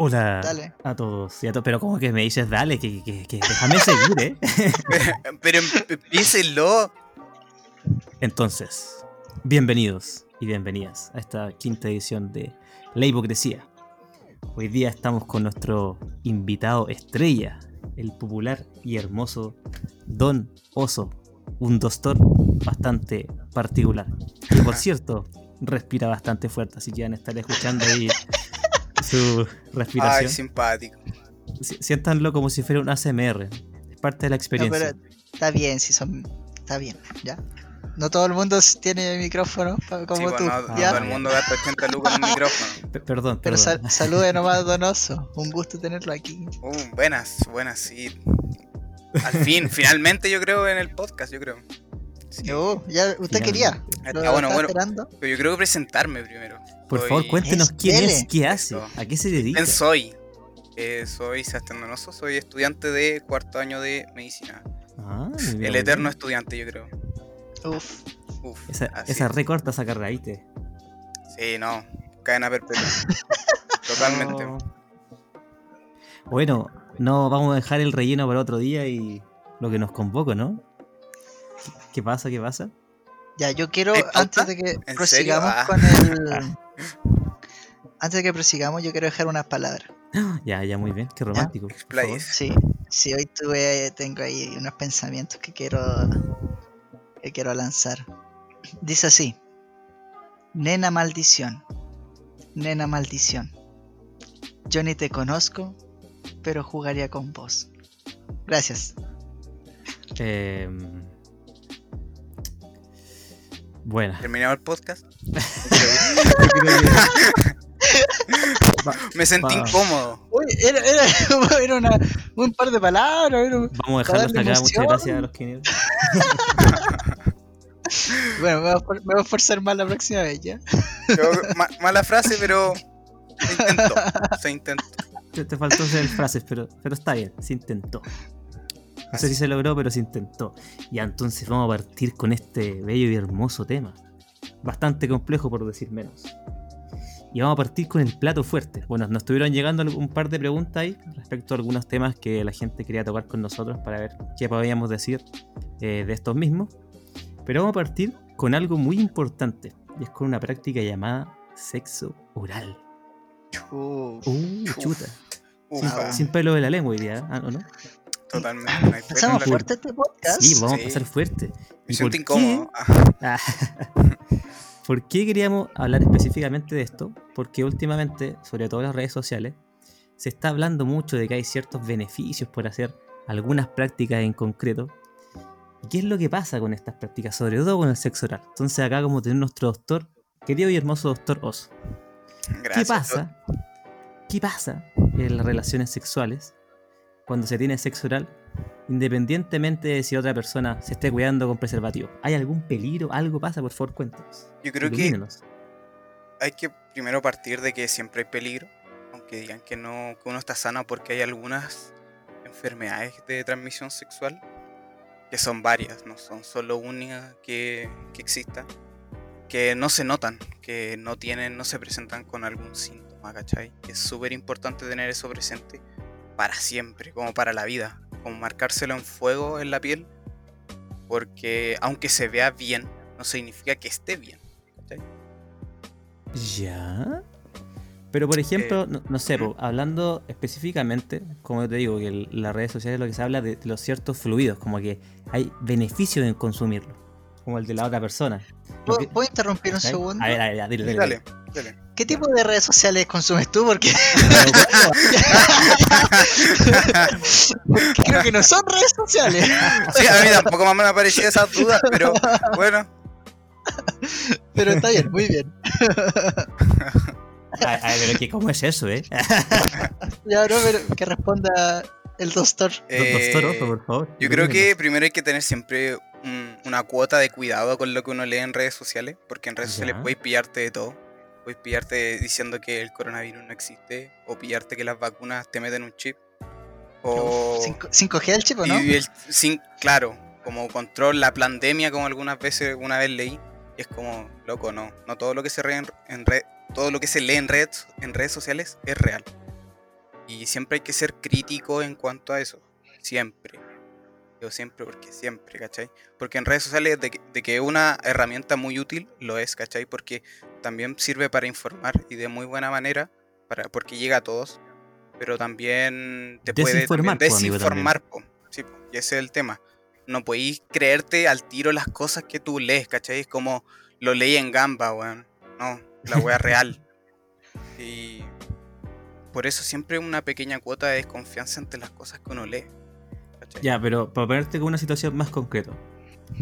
Hola Dale. a todos y a todos. Pero como que me dices, dale, que, que, que déjame seguir, ¿eh? Pero em- piénsenlo. Entonces, bienvenidos y bienvenidas a esta quinta edición de La Hipocresía. Hoy día estamos con nuestro invitado estrella, el popular y hermoso Don Oso, un doctor bastante particular. Que por cierto, respira bastante fuerte, así que van a estar escuchando ahí su Ay, respiración. simpático. Si- Siéntanlo como si fuera un ASMR. Es parte de la No, experiencia. pero está bien, si son. Está bien, ¿ya? No todo el mundo tiene micrófono como Sí, tú, bueno, no, ¿ya? todo el mundo gasta 80 lucas en un micrófono. Pe- Perdón, Pero perdón. sal- salude nomás, Donoso. Un gusto tenerlo aquí. Uh, buenas, buenas, sí. Al fin, finalmente yo creo en el podcast, yo creo. Sí. Oh, ya usted Finalmente. quería. Ah, bueno, bueno. esperando. Pero yo creo que presentarme primero. Por Soy- favor, cuéntenos quién es, qué hace, a qué se dedica. ¿Quién soy? Eh, soy Sebastián Donoso, soy estudiante de cuarto año de medicina. Ah, muy bien, El muy eterno bien. estudiante, yo creo. Uf. Uf, Esa, esa es. recorta esa carrera, ¿viste? Sí, no. Cadena perpetua. Totalmente. Oh. Bueno, no vamos a dejar el relleno para otro día y lo que nos convoca, ¿no? ¿Qué, qué pasa? ¿Qué pasa? Ya, yo quiero, antes de que ¿En prosigamos serio? Ah. con el. Antes de que prosigamos, yo quiero dejar unas palabras. Ya, ya, muy bien, qué romántico. Sí, sí, hoy tuve, tengo ahí unos pensamientos que quiero, que quiero lanzar. Dice así: Nena maldición, nena maldición. Yo ni te conozco, pero jugaría con vos. Gracias. Eh, bueno, Terminado el podcast. Va- Me sentí Va. incómodo. Uy, era, era, era una- un par de palabras. era un- vamos a dejarlo hasta acá. Muchas gracias a los que. Bueno, me voy, a, me voy a esforzar más la próxima vez, ¿ya? Yo- ma- mala frase, pero se intentó. Se intentó. Te, te faltó hacer frases, pero, pero está bien, se intentó. No sé si se logró, pero se intentó. Ya entonces vamos a partir con este bello y hermoso tema. Bastante complejo por decir menos. Y vamos a partir con el plato fuerte. Bueno, nos estuvieron llegando un par de preguntas ahí respecto a algunos temas que la gente quería tocar con nosotros para ver qué podíamos decir eh, de estos mismos. Pero vamos a partir con algo muy importante. Y es con una práctica llamada sexo oral. Uh, Uh, chuta. Sin pelo de la lengua hoy día, ¿ah, ¿o no? Totalmente. No hay pelo en ¿Empezamos la fuerte este podcast? Sí, vamos Sí. a empezar fuerte. Me ¿Y siento por incómodo. Ah, qué? ¿Por qué queríamos hablar específicamente de esto? Porque últimamente, sobre todo en las redes sociales, se está hablando mucho de que hay ciertos beneficios por hacer algunas prácticas en concreto. ¿Y qué es lo que pasa con estas prácticas? Sobre todo con el sexo oral. Entonces acá como tener nuestro doctor, querido y hermoso doctor Oz. Gracias. ¿Qué pasa? ¿Qué pasa en las relaciones sexuales cuando se tiene sexo oral? Independientemente de si otra persona se esté cuidando con preservativo. ¿Hay algún peligro? ¿Algo pasa? Por favor, cuéntanos. Yo creo que Ilumínenos. hay que primero partir de que siempre hay peligro. Aunque digan que no, que uno está sano porque hay algunas enfermedades de transmisión sexual. Que son varias, no son solo una que, que exista. Que no se notan, que no tienen, no se presentan con algún síntoma, ¿cachai? Es súper importante tener eso presente para siempre, como para la vida. Como marcárselo en fuego en la piel. Porque aunque se vea bien, no significa que esté bien. ¿Ya? Pero por ejemplo, no, no sé, po, hablando específicamente, como te digo, que el- las redes sociales lo que se habla de, los ciertos fluidos, como que hay beneficios en consumirlo, como el de la otra persona. ¿Puedo, que- puedo interrumpir un segundo? A ver, a ver, ya, dile, dile, Dale, dile. Dale. ¿Qué tipo de redes sociales consumes tú? Porque creo que no son redes sociales. Sí, a mí tampoco me han aparecido esas dudas, pero bueno, Pero está bien, muy bien. A, a ver, pero que, ¿cómo es eso, eh? Ya, no, pero que responda el doctor. eh, Doctor Oso, por favor. yo creo que primero hay que tener siempre un- una cuota de cuidado con lo que uno lee en redes sociales, porque en redes sociales puedes pillarte de todo. Puedes pillarte diciendo que el coronavirus no existe, o pillarte que las vacunas te meten un chip, o... Cinco- 5G el chip, ¿o ¿no? Y el, sin, claro, como control la pandemia, como algunas veces, una vez leí, es como, loco, no, no todo lo que se lee en, en red, todo lo que se lee en redes, en redes sociales es real. Y siempre hay que ser crítico en cuanto a eso. Siempre. Yo siempre, porque siempre, ¿cachai? Porque en redes sociales de, que- de que es una herramienta muy útil, lo es, ¿cachai? Porque también sirve para informar y de muy buena manera, para, porque llega a todos. Pero también te puede Desinformar, también po, amigo, desinformar, po. Sí, po, y ese es el tema. No podéis creerte al tiro las cosas que tú lees, ¿cachai? Es como lo leí en Gamba, weón. No, la wea real. Y por eso siempre una pequeña cuota de desconfianza entre las cosas que uno lee. ¿cachai? Ya, pero para ponerte con una situación más concreta.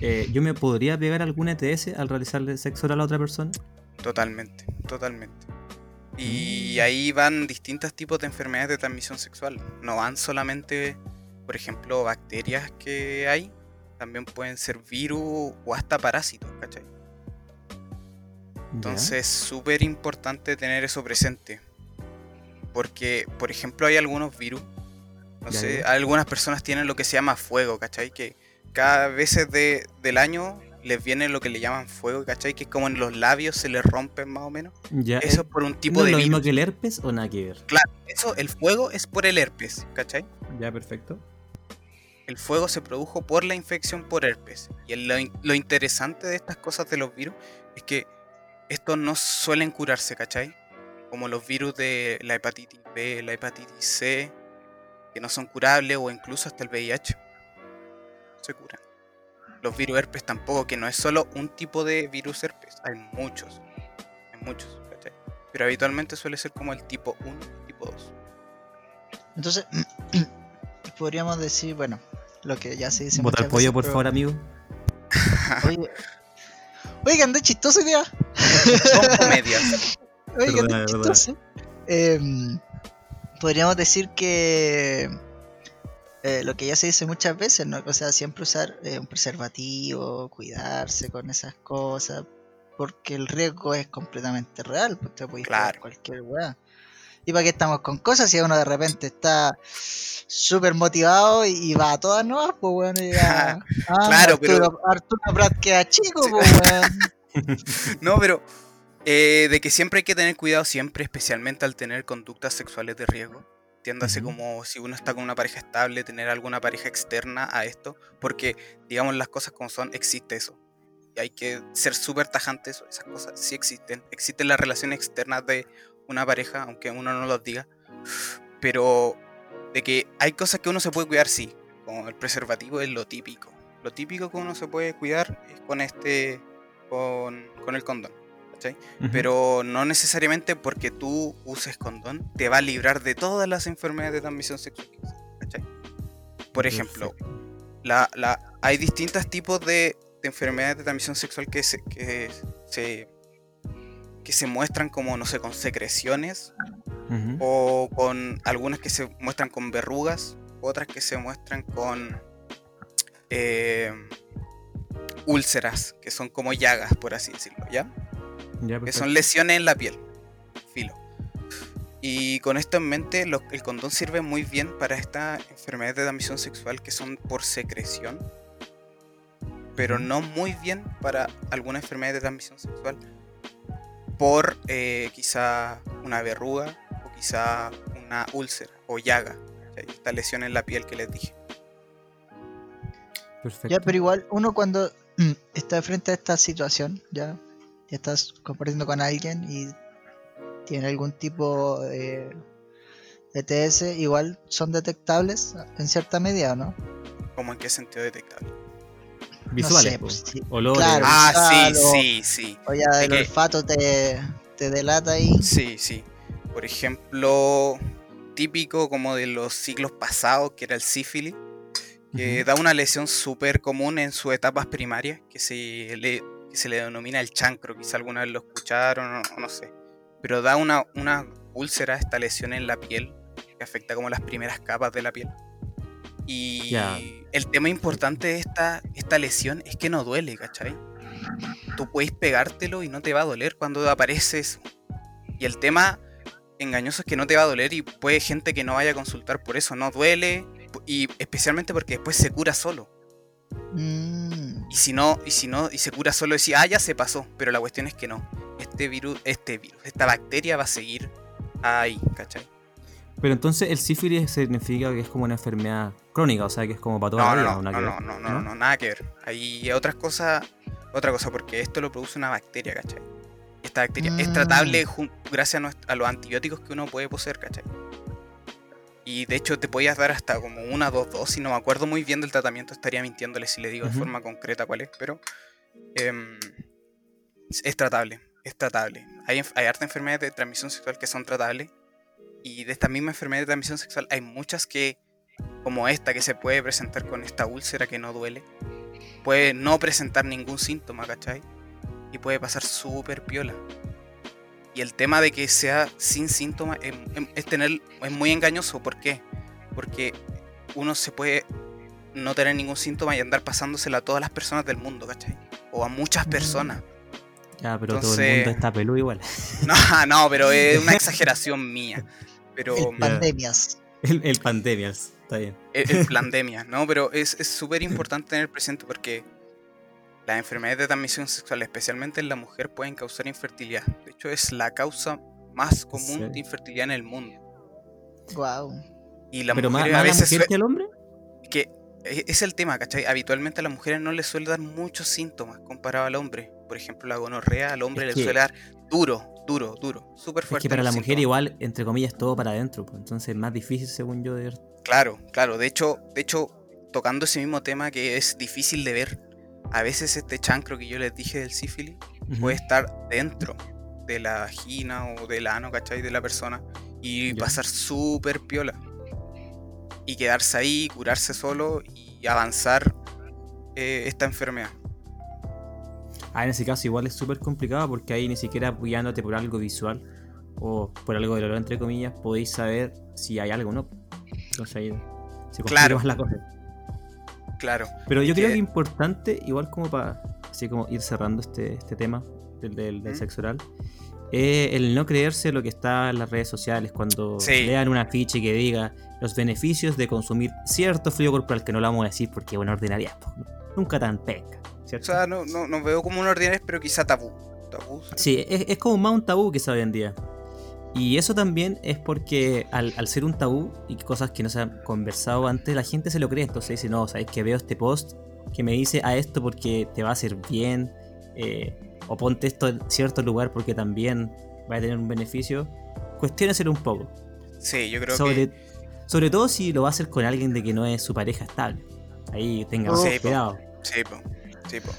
eh, ¿Yo me podría pegar algún ETS al realizarle sexo oral a otra persona? Totalmente, totalmente. Y Mm. ahí van distintos tipos de enfermedades de transmisión sexual. No van solamente, por ejemplo, bacterias que hay. También pueden ser virus o hasta parásitos, ¿cachai? Entonces es súper importante tener eso presente. Porque, por ejemplo, hay algunos virus. No sé, algunas personas tienen lo que se llama fuego, ¿cachai? Que cada veces de, del año les viene lo que le llaman fuego, ¿cachai? Que es como en los labios se les rompen más o menos. Ya, Eso ¿es- es por un tipo ¿no de es lo mismo que el herpes o nada que ver? Eso, el fuego es por el herpes, ¿cachai? Ya, perfecto. El fuego se produjo por la infección por herpes. Y el- lo, lo interesante de estas cosas de los virus es que estos no suelen curarse, ¿cachai? Como los virus de la hepatitis B, la hepatitis C, que no son curables, o incluso hasta el VIH. Se curan. Los virus herpes tampoco, que no es solo un tipo de virus herpes, hay muchos. Hay muchos, ¿cachai? Pero habitualmente suele ser como el tipo 1 y tipo 2. Entonces, podríamos decir, bueno, lo que ya se dice. Muchas pollo, veces, por pero- favor, amigo. Oye, que andé chistoso día. Son comedias. Andé Verdad, verdad. chistoso. Em, podríamos decir que eh, lo que ya se dice muchas veces, ¿no? O sea, siempre usar eh, un preservativo, cuidarse con esas cosas, porque el riesgo es completamente real, pues te puedes Claro. cualquier weá. ¿Y para qué estamos con cosas si uno de repente está súper motivado y, va a todas nuevas, pues weón? y ya- ah, Claro, pero- Arturo, Arturo Prat queda chico, Sí. pues weón. No, pero eh, de que siempre hay que tener cuidado, siempre, especialmente al tener conductas sexuales de riesgo. Entiéndase Ujú. como si uno está con una pareja estable, tener alguna pareja externa a esto, porque, digamos, las cosas como son, existe eso. Y hay que ser súper tajantes, esas cosas sí existen. Existen las relaciones externas de una pareja, aunque uno no los diga. Pero de que hay cosas que uno se puede cuidar, sí. Como el preservativo es lo típico. Lo típico que uno se puede cuidar es con este, con, con el condón. Pero no necesariamente porque tú uses condón te va a librar de todas las enfermedades de transmisión sexual. ¿cachai? Por ejemplo, la, la- hay distintos tipos de, de enfermedades de transmisión sexual que se, que, se, que se muestran como, no sé, con secreciones o con algunas que se muestran con verrugas, otras que se muestran con eh, úlceras, que son como llagas, por así decirlo, ¿ya? Ya, que son lesiones en la piel. Filo. Y con esto en mente, lo- el condón sirve muy bien para estas enfermedades de transmisión sexual que son por secreción, pero no muy bien para alguna enfermedad de transmisión sexual por eh, quizá una verruga o quizá una úlcera o llaga. Esta lesión en la piel que les dije. Perfecto. Ya, pero igual uno cuando está frente a esta situación, ya, ya estás compartiendo con alguien y tiene algún tipo de ETS, igual son detectables en cierta medida, ¿o ¿no? ¿Cómo en qué sentido detectable? Visuales, sé, pues, sí. olores. Claro. Ah, sí, visual o- sí, sí. O ya el que- olfato te, te delata ahí. Sí, sí. Por ejemplo, típico como de los siglos pasados, que era el sífilis, que da una lesión súper común en sus etapas primarias, que se, le, que se le denomina el chancro, quizá alguna vez lo escucharon o, no sé. Pero da una, una úlcera, esta lesión en la piel, que afecta como las primeras capas de la piel. Y el tema importante de esta, esta lesión es que no duele, ¿cachai? Tú puedes pegártelo y no te va a doler cuando aparece eso. Y el tema engañoso es que no te va a doler y puede gente que no vaya a consultar por eso, no duele y especialmente porque después se cura solo. Mm, Y si no, y si no, y se cura solo decir, ah, ya se pasó, pero la cuestión es que no. Este virus, este virus, esta bacteria va a seguir ahí, ¿cachai? Pero entonces el sífilis significa que es como una enfermedad crónica, o sea que es como para toda No, la vida. no, ¿o nada no, no, no, no, no, no, nada que ver. Hay otras cosas, otra cosa, porque esto lo produce una bacteria, ¿cachai? Esta bacteria es Mm. tratable gracias a, a los antibióticos que uno puede poseer, ¿cachai? Y de hecho te podías dar hasta como una, dos dosis, no me acuerdo muy bien del tratamiento, estaría mintiéndole si le digo de Ujú. forma concreta cuál es, pero em, es- tratable, es tratable. Hay, hay harta enfermedades de transmisión sexual que son tratables, y de estas mismas enfermedades de transmisión sexual hay muchas que, como esta que se puede presentar con esta úlcera que no duele, puede no presentar ningún síntoma, ¿cachai? Y puede pasar súper piola. Y el tema de que sea sin síntomas es, tener, es muy engañoso. ¿Por qué? Porque uno se puede no tener ningún síntoma y andar pasándosela a todas las personas del mundo, ¿cachai? O a muchas personas. Ya, pero todo el mundo está peludo igual. No, no, pero es una exageración mía. Pero El pandemias. El, el pandemias, está bien. el, el pandemia, ¿no? Pero es es súper importante tener presente porque las enfermedades de transmisión sexual, especialmente en la mujer, pueden causar infertilidad. De hecho, es la causa más común de infertilidad en el mundo. Wow. Y la pero mujer más a la veces mujer sue- que el hombre. que e- es el tema, ¿cachai? Habitualmente a las mujeres no les suele dar muchos síntomas comparado al hombre. Por ejemplo, la gonorrea al hombre Es le que- suele dar duro, duro, duro, súper Es fuerte. que para la mujer síntomas. igual, entre comillas, todo para adentro. pues, entonces es más difícil, según yo, de ver. Claro, claro. De hecho, de hecho, tocando ese mismo tema que es difícil de ver, a veces este chancro que yo les dije del sífilis puede estar dentro de la vagina o del ano, ¿cachai? De la persona y pasar súper piola. Y quedarse ahí, curarse solo y avanzar eh, esta enfermedad. Ah, en ese caso igual es súper complicado porque ahí ni siquiera apoyándote por algo visual o por algo de olor entre comillas, podéis saber si hay algo o no. Entonces ahí se complica Claro. más la cosa. Claro. Pero yo creo que- es importante, igual como para así como ir cerrando este, este tema del, del, del ¿Mm? sexo oral, eh, el no creerse lo que está en las redes sociales cuando Sí. lean un afiche que diga los beneficios de consumir cierto fluido corporal, que no lo vamos a decir porque bueno, ordinaria, pues, nunca tan penca. O ¿cierto? sea, no, no, no veo como un ordinario, pero quizá tabú. Tabú. Sí, es, es como más un tabú que se hoy en día. Y eso también es porque al, al ser un tabú y cosas que no se han conversado antes, la gente se lo cree. Entonces dice, no, sabes que veo este post que me dice a esto porque te va a hacer bien. eh, o ponte esto en cierto lugar porque también va a tener un beneficio. Cuestióneselo un poco. Sí, yo creo Sobre, que. sobre todo si lo va a hacer con alguien de que no es su pareja estable. Ahí tenga Sí, po. cuidado. Sí, po. Sí, po.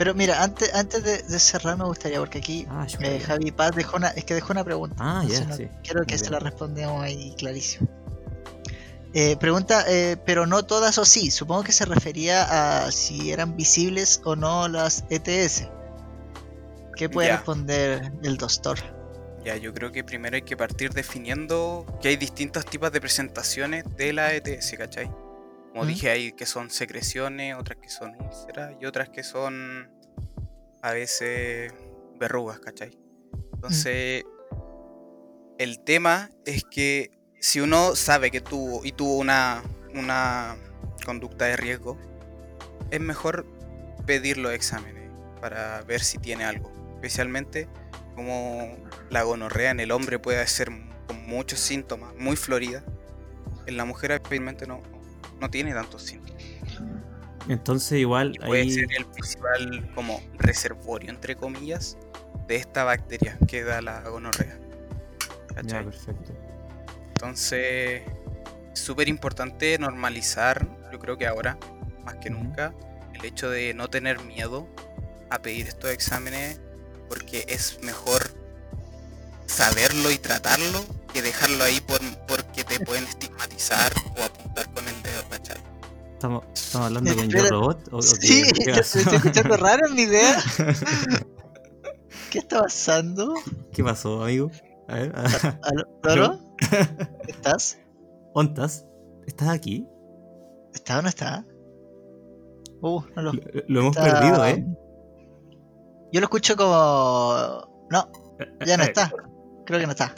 Pero mira, antes, antes de, de cerrar me gustaría, porque aquí Ah, eh. Javi Paz dejó una, es que dejó una pregunta. Ah, ya, no- sí. Quiero que Muy se bien. la respondamos ahí clarísimo. Eh, pregunta, eh, pero no todas o sí. Supongo que se refería a si eran visibles o no las ETS. ¿Qué puede Ya. responder el doctor? Ya, yo creo que primero hay que partir definiendo que hay distintos tipos de presentaciones de la ETS, ¿cachai? Como ¿Mm? dije, hay que son secreciones, otras que son úlceras y otras que son a veces verrugas, ¿cachai? Entonces, el tema es que si uno sabe que tuvo y tuvo una, una conducta de riesgo, es mejor pedir los exámenes para ver si tiene algo. Especialmente como la gonorrea en el hombre puede ser con muchos síntomas, muy florida. En la mujer especialmente no, no tiene tantos síntomas. Entonces igual Y puede ahí... ser el principal como reservorio, entre comillas, de esta bacteria que da la gonorrea. Ya, perfecto. Entonces, es súper importante normalizar, yo creo que ahora, más que nunca, el hecho de no tener miedo a pedir estos exámenes, porque es mejor saberlo y tratarlo que dejarlo ahí por, porque te pueden estigmatizar o apuntar con el dedo, ¿cachai? ¿Estamos, estamos hablando con yo robot? ¿O, o qué- Sí, qué yo pasó? estoy escuchando raro en mi idea. ¿Qué está pasando? ¿Qué pasó, amigo? A ver, ¿Aló? ¿Aló? ¿Estás? ¿Ontas? ¿Estás aquí? ¿Está o no está? Uh, no lo, Lo, lo hemos Está- perdido, ¿eh? Yo lo escucho como. No, ya no Eh, está. Creo que no está.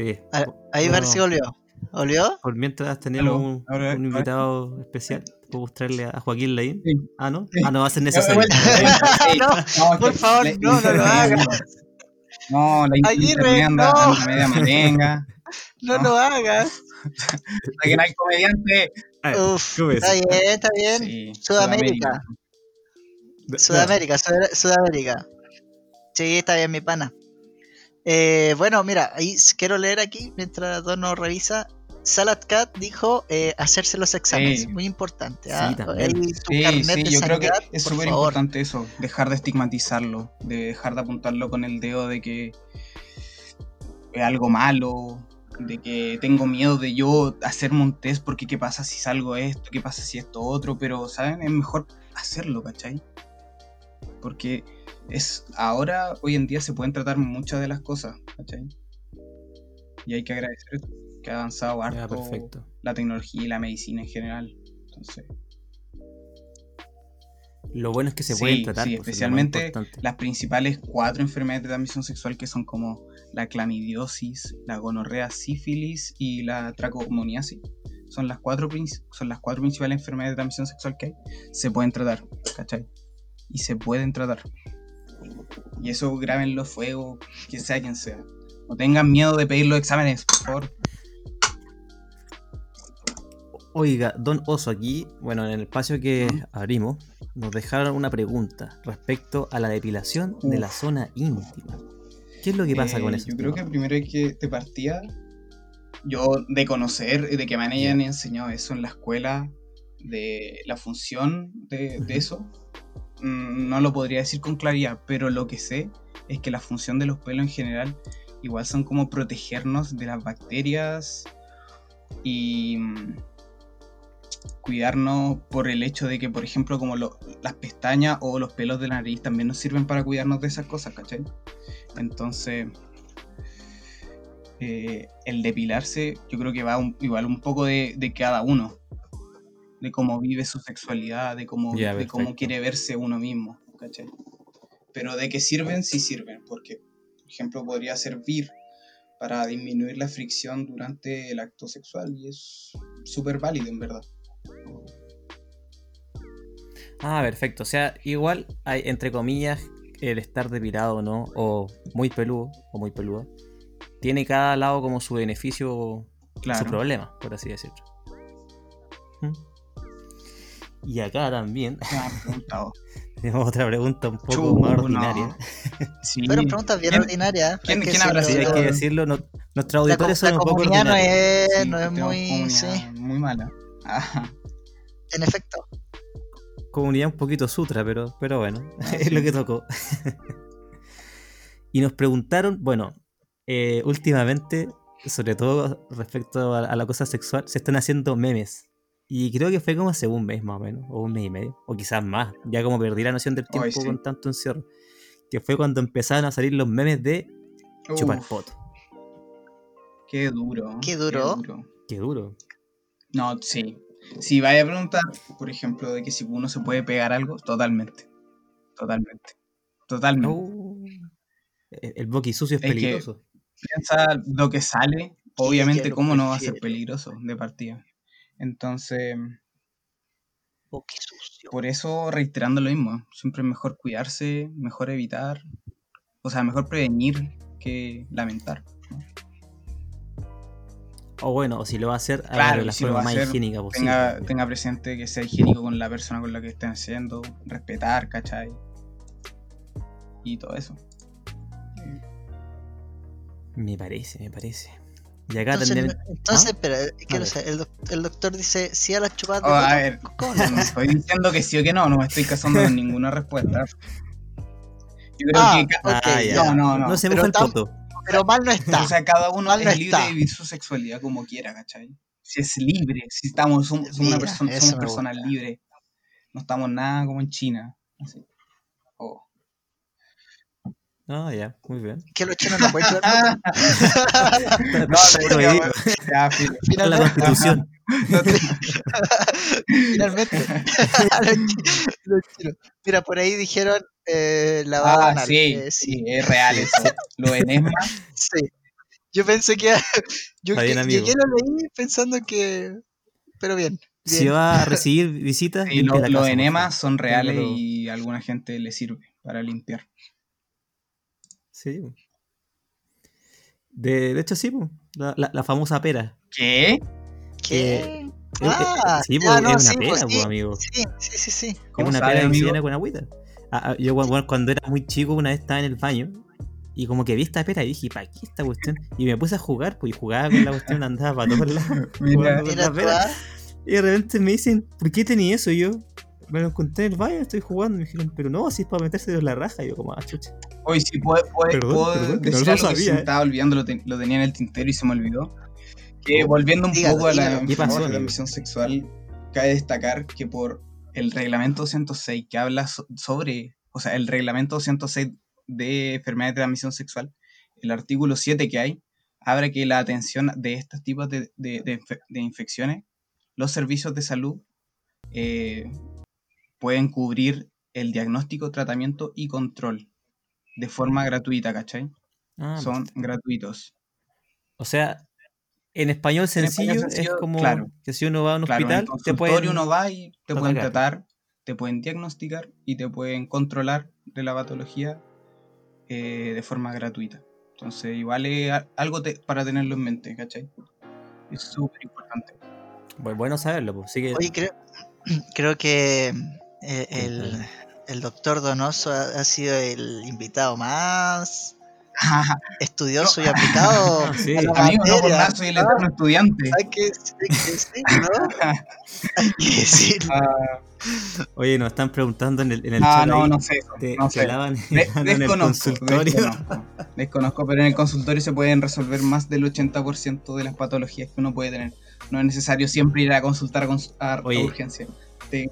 Sí. A- Ahí No. parece que volvió. ¿Volvió? Por mientras tenemos un, invitado especial. ¿Puedo mostrarle a Joaquín Laín? Sí. Ah, ¿no? Sí. Ah, no va a ser necesario. no, No, por favor, le- no, no lo hagas. No, la Aguirre, internet anda, no. anda media. No No. lo hagas. Que no hay comediante. Ver, Uf, ¿cómo es? está bien, está bien. Sí, Sudamérica. Sudamérica, Sud- Sudamérica. Sí, está bien, mi pana. Eh, bueno, mira, ahí quiero leer aquí mientras Dono revisa. Salad Cat dijo eh, hacerse los exámenes. Sí. Muy importante. Sí, ¿ah? también. Ahí tu Sí, carnet sí, de yo creo que es súper importante eso, dejar de estigmatizarlo, de dejar de apuntarlo con el dedo de que es algo malo, de que tengo miedo de yo hacerme un test porque qué pasa si salgo esto, qué pasa si esto otro, pero, ¿saben? Es mejor hacerlo, ¿cachai? Porque es ahora, hoy en día se pueden tratar muchas de las cosas, ¿cachai? Y hay que agradecer que ha avanzado harto Ya, perfecto. la tecnología y la medicina en general. Entonces, Lo bueno es que se Sí, pueden tratar. sí, pues, especialmente las principales cuatro enfermedades de transmisión sexual que son como la clamidiosis, la gonorrea, sífilis y la tracomoniasis. Son las cuatro son las cuatro principales enfermedades de transmisión sexual que hay. Se pueden tratar, ¿cachai? Y se pueden tratar. Y eso grábenlo fuego, que sea quien sea. No tengan miedo de pedir los exámenes, por favor. Oiga, Don Oso, aquí, bueno, en el espacio que abrimos, nos dejaron una pregunta respecto a la depilación de la zona íntima. ¿Qué es lo que pasa con Eh, eso? Yo creo que primero hay que, de partida, yo de conocer, y de que me hayan enseñado eso en la escuela, de la función de, eso, no lo podría decir con claridad, pero lo que sé es que la función de los pelos en general igual son como protegernos de las bacterias y mm, cuidarnos por el hecho de que, por ejemplo, como las pestañas o los pelos de la nariz también nos sirven para cuidarnos de esas cosas, ¿cachai? Entonces, eh, el depilarse, yo creo que va un- igual un poco de cada uno, de cómo vive su sexualidad, de cómo, de cómo quiere verse uno mismo, ¿cachai? Pero de que sirven, sí sirven, porque, por ejemplo, podría servir para disminuir la fricción durante el acto sexual y es súper válido, en verdad. Ah, perfecto. O sea, igual hay, entre comillas, el estar depilado o no, o muy peludo, o muy peludo, tiene cada lado como su beneficio, Claro. su problema, por así decirlo. ¿Mm? Y acá también tenemos otra pregunta un poco más no. ordinaria. Sí. Pero preguntas bien ¿Quién- ordinarias. quién- quién habrá. Sí, hay sido? que decirlo, no- nuestros La, auditores son la un poco comunidad no es, Sí, no es muy. Sí, muy mala. Ajá. en efecto. Comunidad un poquito sutra, pero, pero bueno, Ah, es sí. lo que tocó. y nos preguntaron, bueno, eh, últimamente, sobre todo respecto a, a la cosa sexual, se están haciendo memes. Y creo que fue como hace un mes más o menos, o un mes y medio, o quizás más. Ya como perdí la noción del tiempo Ay, sí. con tanto encierro. Que fue cuando empezaron a salir los memes de chupar Uf, poto. Qué duro. Qué duro. Qué duro. No, sí. Si vaya a preguntar, por ejemplo, de que si uno se puede pegar algo, totalmente. Totalmente. Totalmente. Oh. El, boqui sucio es Es que- peligroso. Piensa lo que sale, obviamente, cómo no va a ser peligroso de partida. Entonces, Oh, qué sucio. por eso reiterando lo mismo, siempre es mejor cuidarse, mejor evitar, o sea, mejor prevenir que lamentar. O bueno, o si lo va a hacer, Claro, de la si forma más hacer, higiénica posible. Tenga, tenga presente que sea higiénico con la persona con la que estén haciendo, respetar, ¿cachai? Y todo eso. Me parece, me parece. Y acá Entonces, también. entonces ¿Ah? espera, quiero ver. saber, el, doc- el doctor dice, si a las chupadas Oh, a poto, ver, ¿cómo no le- estoy diciendo que sí o que no, no me estoy casando con ninguna respuesta. Yo creo Ah, que Ah, ya. No, no, no. No se Pero el tam- poto. Pero mal no está. o sea, cada uno Mal no es libre está. de vivir su sexualidad como quiera, ¿cachai? Si es libre, si estamos, somos, somos una persona, somos personas libres. No estamos nada como en China. así. Oh. Ah, ya, muy bien. que los chinos no pueden poto. No, no, la Finalmente, constitución. No te- finalmente. los, chi- los chinos. Mira, por ahí dijeron eh, lavado Ah, anal. sí, Eh, sí, sí, es real eso. Lo enigma, sí. Yo pensé que. Yo bien, llegué lo leí pensando que. Pero bien. Si va a recibir visitas, lo- la los enemas son reales y a alguna gente le sirve para limpiar. Sí. De, de hecho, sí, la, la- la famosa pera. ¿Qué? ¿Qué? Eh, Ah, sí, po, ya, es una sí, pera, pues, sí, amigo. Sí, sí, sí, sí. Es ¿Cómo una sabe, pera amigo? con agüita. Ah, ah, yo cuando, cuando era muy chico, una vez estaba en el baño y como que vi esta pera y dije, ¿para qué esta cuestión? Y me puse a jugar, pues y jugaba con la cuestión, andaba para todos lados. Mira, Mira la pera. Y de repente me dicen, ¿por qué tenía eso? Y yo me lo encontré en el baño, estoy jugando. Y me dijeron, pero no, así es para meterse en la raja. Y yo, como, ah, chucha. Hoy sí puedo, puedo, Perdón, puedo perdón, que no algo sabía, eh. estaba olvidando, lo, te- lo tenía en el tintero y se me olvidó. Que volviendo un Dígalo, poco a la dígalo. ¿Qué pasó, enfermedad de transmisión sexual, cabe destacar que por el reglamento 206 que habla so- sobre, o sea, el reglamento 206 de enfermedades de transmisión sexual, el artículo 7 que hay, abre que la atención de estos tipos de, de- de infe- de infecciones, los servicios de salud eh, pueden cubrir el diagnóstico, tratamiento y control de forma gratuita, ¿cachai? Ah, Son gratuitos. O sea, en español sencillo, español sencillo, es como claro. que si uno va a un Claro, en el hospital, te pueden... uno va y te tratar pueden tratar, te pueden diagnosticar y te pueden controlar de la patología eh, de forma gratuita. Entonces, igual es algo te- para tenerlo en mente, ¿cachai? Es súper importante. Bueno, bueno saberlo, pues. Así que... Oye, creo, creo que eh, el, el doctor Donoso ha, ha sido el invitado más estudioso y aplicado. Sí. a la Amigo, no por materia. nada soy el eterno estudiante. Hay que, hay que decir, ¿no? Hay que decir. Ah, Oye, nos están preguntando en el, en el ah, chat no, no sé de- no sé. hablaban, De- hablaban en el desconozco, consultorio. desconozco, desconozco, pero en el consultorio se pueden resolver más del 80% de las patologías que uno puede tener. No es necesario siempre ir a consultar a, a- a Oye. urgencia. Te-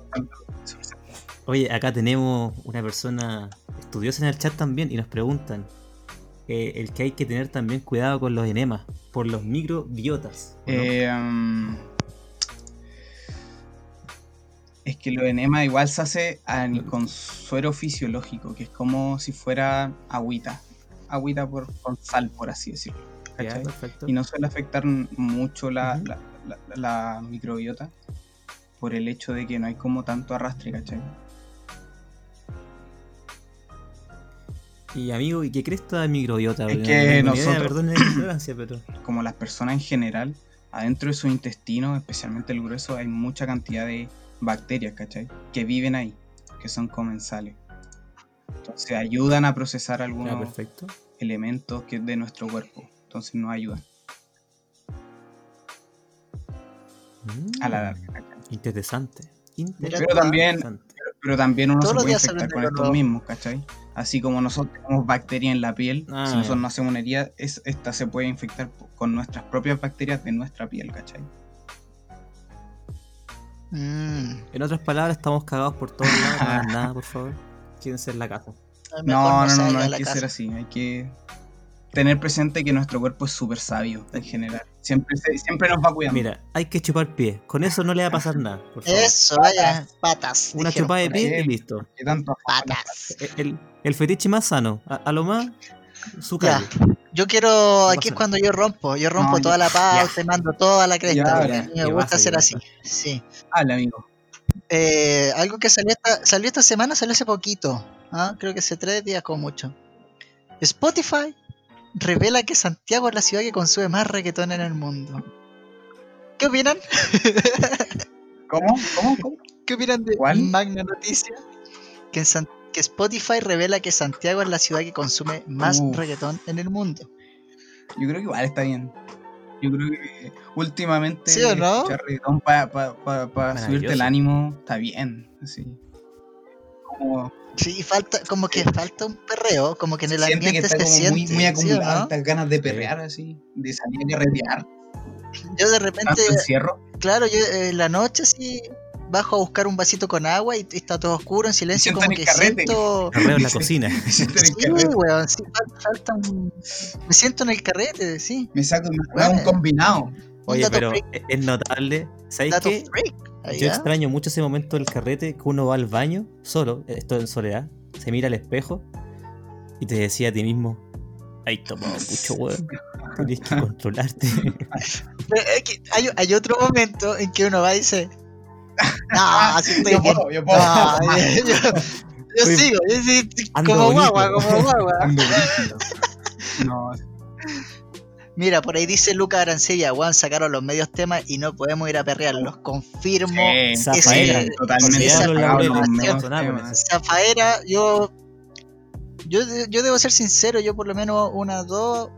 Oye, acá tenemos una persona estudiosa en el chat también y nos preguntan eh, el que hay que tener también cuidado con los enemas por los microbiotas. Eh, um, es que lo enema igual se hace con suero fisiológico, que es como si fuera agüita. Agüita por, con sal, por así decirlo. Perfecto. Y no suele afectar mucho la, Ujú. la- la- la microbiota por el hecho de que no hay como tanto arrastre, ¿cachai? Y amigo, ¿y qué crees tú de microbiota? Es No que tengo ni idea, nosotros- perdón la ignorancia, pero... Como las personas en general, adentro de su intestino, especialmente el grueso, hay mucha cantidad de bacterias, ¿cachai? Que viven ahí, que son comensales. Entonces ayudan a procesar Ya, algunos perfecto. elementos que de nuestro cuerpo. Entonces nos ayudan a la Mm, larga. ¿cachai? Interesante. Mira, Pero también, Interesante. Pero también uno Todos se puede infectar con estos mismos, ¿cachai? Así como nosotros tenemos bacterias en la piel, Ah, si nosotros no hacemos una herida, es, esta se puede infectar con nuestras propias bacterias de nuestra piel, ¿cachai? Mm, En otras palabras, estamos cagados por todos lados. No nada, por favor. Quédense en la casa. No, no, no, no hay que casa. ser así, hay que tener presente que nuestro cuerpo es súper sabio en general. Siempre, siempre nos va cuidando. Mira, hay que chupar pie. Con eso no le va a pasar nada. Por favor. Eso, vaya, patas. Una chupada de ahí. pie y listo. ¿Qué tanto Patas. El, el- fetiche más sano. A, a lo más, su calle. Yo quiero, aquí es cuando yo rompo, yo rompo No, toda ya- la pauta y mando toda la cresta, Ya, ya. me ¿Qué gusta hacer así. Sí. Habla, amigo. Eh, algo que salió esta, salió esta semana, salió hace poquito. ¿ah? Creo que hace tres días como mucho. Spotify revela que Santiago es la ciudad que consume más reggaetón en el mundo. ¿Qué opinan? ¿Cómo? ¿Cómo? ¿Cómo? ¿Qué opinan de ¿Cuál? Magna Noticia? Que, en San- que Spotify revela que Santiago es la ciudad que consume más Uf. reggaetón en el mundo. Yo creo que igual está bien. Yo creo que últimamente ¿Sí o no? escuchar reggaetón para subirte Maravilloso. el ánimo está bien. Así. Como Sí, falta, como que falta un perreo, como que en el que ambiente está se como muy, siente. muy ¿sí o acumulado, no? estas ganas de perrear así, de salir a carretear, Yo de repente, encierro. claro, yo eh, en la noche sí bajo a buscar un vasito con agua y, y está todo oscuro, en silencio, como que carrete. siento... Arreo en la Sí. cocina. Me siento en el Sí, carrete, weón, sí, fal- falta un... Me siento en el carrete, sí. me saco un combinado. Oye, dato pero freak, es- notable. ¿Sabéis qué? ahí, Yo ¿ah? extraño mucho ese momento del carrete que uno va al baño solo, esto en soledad, se mira al espejo y te decía a ti mismo, hay tomado mucho weón, tienes que controlarte. Pero es que hay, hay otro momento en que uno va y dice, no, así estoy Yo bien. puedo, yo puedo. No, yo, yo- yo Estoy- sigo, yo como bonito. guagua, como guagua. No, Mira, por ahí dice Luca Arancilla, weón, sacaron los medios temas y no podemos ir a perrearlos. Confirmo. Sí, Zafaera, ese- totalmente esa Zafaera, yo, yo. Yo debo ser sincero, yo por lo menos unas dos.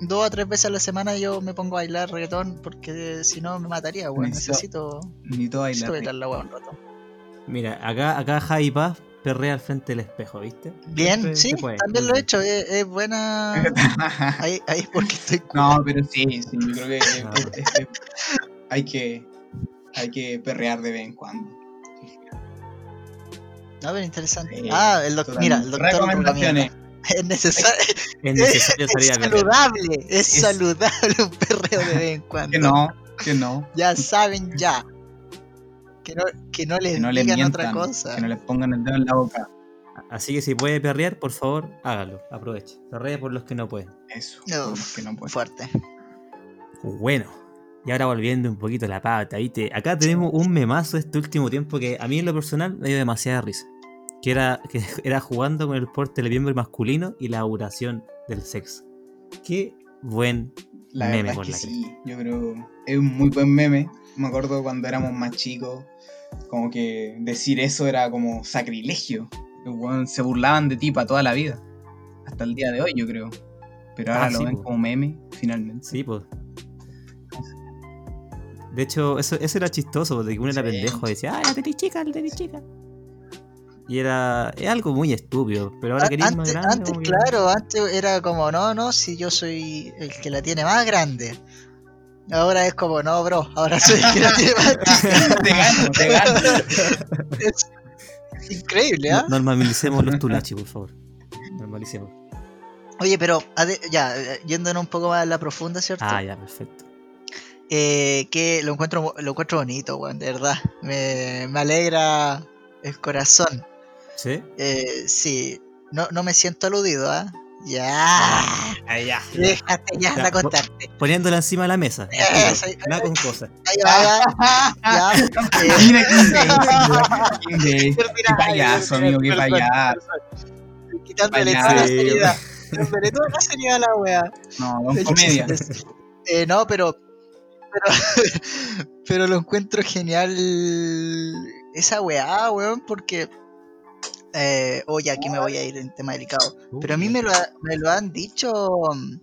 Dos a tres veces a la semana yo me pongo a bailar reggaetón porque si no me mataría, weón. Necesito Necesito, Necesito bailar. bailar la weón un rato. Mira, acá, acá Javi Paz perrea al frente del espejo, ¿viste? Bien, Siempre sí, también lo he hecho, es, es buena. Ahí, ahí es porque estoy no, pero sí, sí, yo creo que, Ah. es- es que hay que hay que perrear de vez en cuando. A ver, interesante. Ah, el doctor, mira, el doctor Recomendaciones. Es necesario, Es necesario es salir saludable, es, Es- saludable un perreo de vez en cuando. Que no, que no. Ya saben ya. Que no, que no les Que no les digan mientan. otra cosa. Que no les pongan el dedo en la boca. Así que si puede perrear, por favor, hágalo. Aproveche. Perree por los que no pueden. Eso. Uf, que no puede. Fuerte. Bueno. Y ahora volviendo un poquito a la pata, ¿viste? Acá tenemos un memazo este último tiempo que a mí en lo personal me dio demasiada risa. Que era, que era jugando con el porte del miembro masculino y la duración del sexo. Qué buen La meme verdad por es que la sí, yo creo es un muy buen meme. Me acuerdo cuando éramos más chicos, como que decir eso era como sacrilegio. Se burlaban de ti para toda la vida. Hasta el día de hoy, yo creo. Pero ahora Ah, lo sí, ven po. como meme, finalmente. Sí, pues. De hecho, eso, eso era chistoso, porque uno era Sí. pendejo y decía, ah, la tenis chica, la tenis chica. Y era es algo muy estúpido, pero ahora A- queréis más antes, grande. antes, que- claro, antes era como, no, no, si yo soy el que la tiene más grande. Ahora es como, no, bro, ahora soy te gano, te gano. Es increíble, ¿ah? No- Normalicemos los tulachi, por favor. Normalicemos. Oye, pero ya, eh, yéndonos un poco más a la profunda, ¿cierto? Ah, ya, perfecto. Eh, que lo encuentro, lo encuentro bonito, weón, de verdad. Me, me alegra el corazón. ¿Sí? Eh, sí, no, no me siento aludido, ¿ah? Ya. Ah, ya. Déjate ya, Ya, contarte. Poniéndola encima de la mesa. Eso, Nada con cosas. Ahí va, ya. ya. Eh, Mira. Qué Qué payaso, amigo, qué payaso. Quitándole toda la seriedad. Quitándole toda la seriedad a la wea. No, con comedia. Eh, no, pero, pero. Pero lo encuentro genial. Esa weá, weón, porque. Eh, oye, aquí me voy a ir en tema delicado. Pero a mí me lo, ha- me lo han dicho. mm,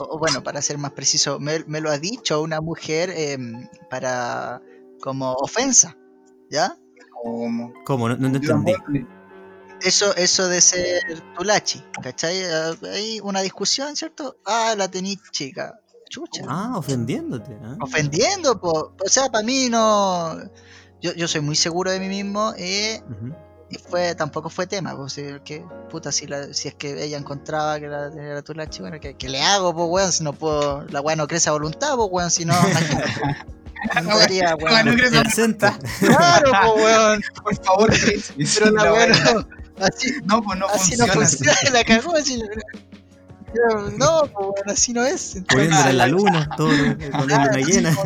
O o bueno, para ser más preciso, me, me lo ha dicho una mujer em, para. como ofensa. ¿Ya? Como- ¿Cómo? No, no entendí. Eso, eso de ser tulachi, ¿cachai? Ah, Hay una discusión, ¿cierto? Ah, la tenis chica. Chucha. Ah, ofendiéndote. ¿ah? Ofendiendo, po. O sea, para mí no. Yo, yo soy muy seguro de mí mismo eh. Y fue tampoco fue tema, pues, si, que, puta, si, la, si es que ella encontraba que la era tulachi, bueno, ¿qué, qué le hago, pues, weón? Si no puedo, la weá no crece a voluntad, pues, weón, si no. No podría, La no weón. crece a. Claro, pues, weón. Por favor. Pero la La weá no, así, No, pues no así no funciona. así. funciona, la cagó, así. No, pues, weón, así no es. Entonces, Poniéndola en la luna, todo la luna entonces llena.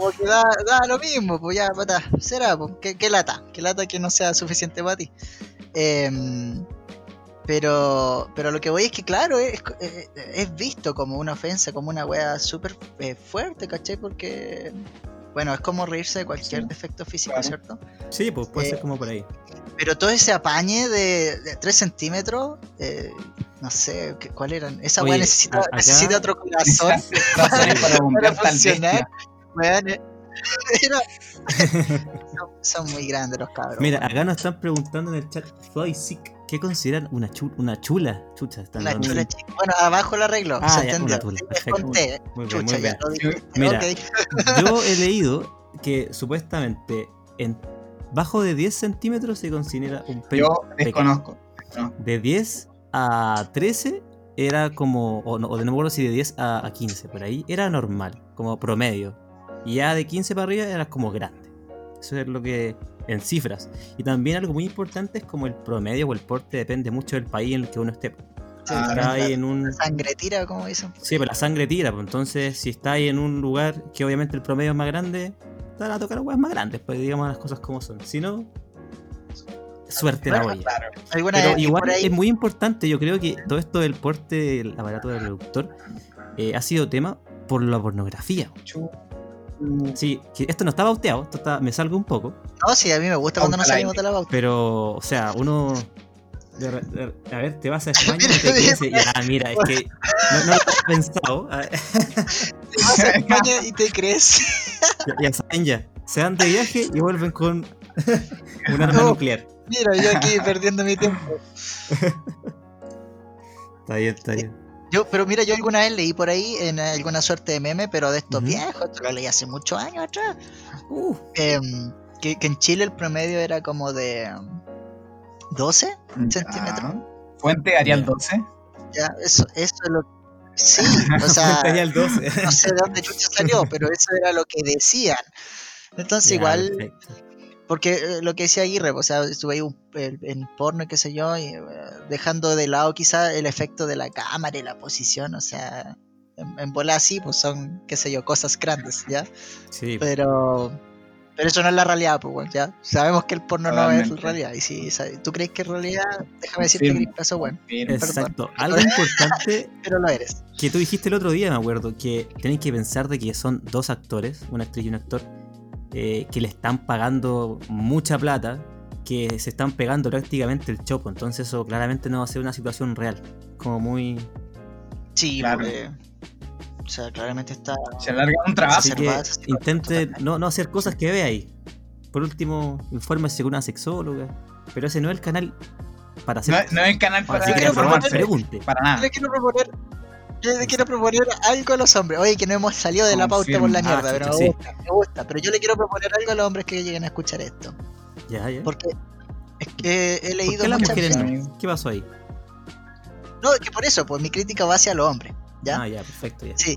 Como que, da, da lo mismo, pues ya, pata, será, pues, qué, qué lata, qué lata que no sea suficiente para ti. Em, pero, pero lo que voy es que, claro, es, es, es visto como una ofensa, como una wea súper eh, fuerte, ¿cachai? Porque, bueno, es como reírse de cualquier Sí. defecto físico, Claro. ¿cierto? Sí, pues puede Eh, ser como por ahí. Pero todo ese apañe de, 3 centímetros, eh, no sé, ¿qué- ¿cuál eran? Esa Oye, wea necesita, acá- necesita otro corazón. Para para funcionar. Eh, era- son, son muy grandes los cabros. Mira, acá nos están preguntando en el chat Floyd Sick, ¿qué consideran una, chu- una chula? Chucha, están Una chula chica. Bueno, abajo la arreglo, Ah, se ya, entendió. una chula, conté. Muy bien, Chucha, muy ya bien. lo dijiste. Mira. Yo he leído que supuestamente en bajo de 10 centímetros se considera un pene. Yo desconozco. De 10 a 13 era como, o no, o de no me acuerdo si de 10 a, a 15, por ahí era normal, como promedio. Y ya de 15 para arriba era como grande. Eso es lo que en cifras. Y también algo muy importante es como el promedio o el porte depende mucho del país en el que uno esté. Sí, Ah, Está ahí en un, Sangre tira, como dicen. Sí, pero la sangre tira, pues entonces si estáis en un lugar que obviamente el promedio es más grande, te van a tocar weas más grandes, pues digamos las cosas como son. Si no, suerte la Bueno, olla. Claro. Pero igual ahí. es muy importante, yo creo que todo esto del porte del aparato del reproductor eh, ha sido tema por la pornografía. Sí, que esto no está bauteado, esto está, me salgo un poco, No, sí, a mí me gusta cuando Pauta salimos de la pauta. pero, o sea, uno. de re- de- a ver, te vas a España y te quedas. Ya, mira, es que no, no lo había pensado. ah, Te vas a España y te crees. Ya, ya saben, ya. Se van de viaje y vuelven con un arma No. nuclear. Mira, yo aquí perdiendo mi tiempo. Está bien, está bien. Yo, pero mira, yo alguna vez leí por ahí en alguna suerte de meme, pero de estos viejos, esto lo leí hace muchos años atrás. Uh, em, que, que en Chile el promedio era como de em, 12 centímetros. Fuente Arial Ya. 12. Ya, eso, eso es lo Sí, o sea, el 12. no sé de dónde chucha salió, pero eso era lo que decían. Entonces, Ya, igual, perfecto. Porque eh, lo que decía Aguirre, o sea, estuve ahí un- el- en porno y qué sé yo, y, eh, dejando de lado quizá el efecto de la cámara y la posición, o sea, en, en bola así, pues son, qué sé yo, cosas grandes, ¿ya? Sí, Pero, pero eso no es la realidad, pues, bueno, ya. Sabemos que el porno no es realidad, y si tú crees que es realidad, déjame decirte Confirmo. que eso bueno, exacto. Algo importante pero lo eres. que tú dijiste el otro día, me acuerdo, que tenéis que pensar de que son dos actores, una actriz y un actor, eh, que le están pagando mucha plata, que se están pegando prácticamente el chopo. Entonces eso claramente no va a ser una situación real. Como muy... Sí, Claro. porque, o sea, claramente está... Se alarga un trabajo. Así que intente totalmente. no, no hacer cosas que vea ahí. Por último, infórmese con una sexóloga. Pero ese no es el canal para hacer... No, no es el canal para pregunte. Para Yo nada. le quiero proponer... Yo le quiero proponer algo a los hombres. Oye, que no hemos salido de la pauta por la mierda, Ah, pero me gusta, me gusta. Pero yo le quiero proponer algo a los hombres que lleguen a escuchar esto. Ya, ya. ¿Por Porque es que he leído qué las muchas mujeres veces. no? ¿Qué pasó ahí? No, es que por eso, pues mi crítica va hacia los hombres. ¿ya? Ah, ya, perfecto, ya. Sí.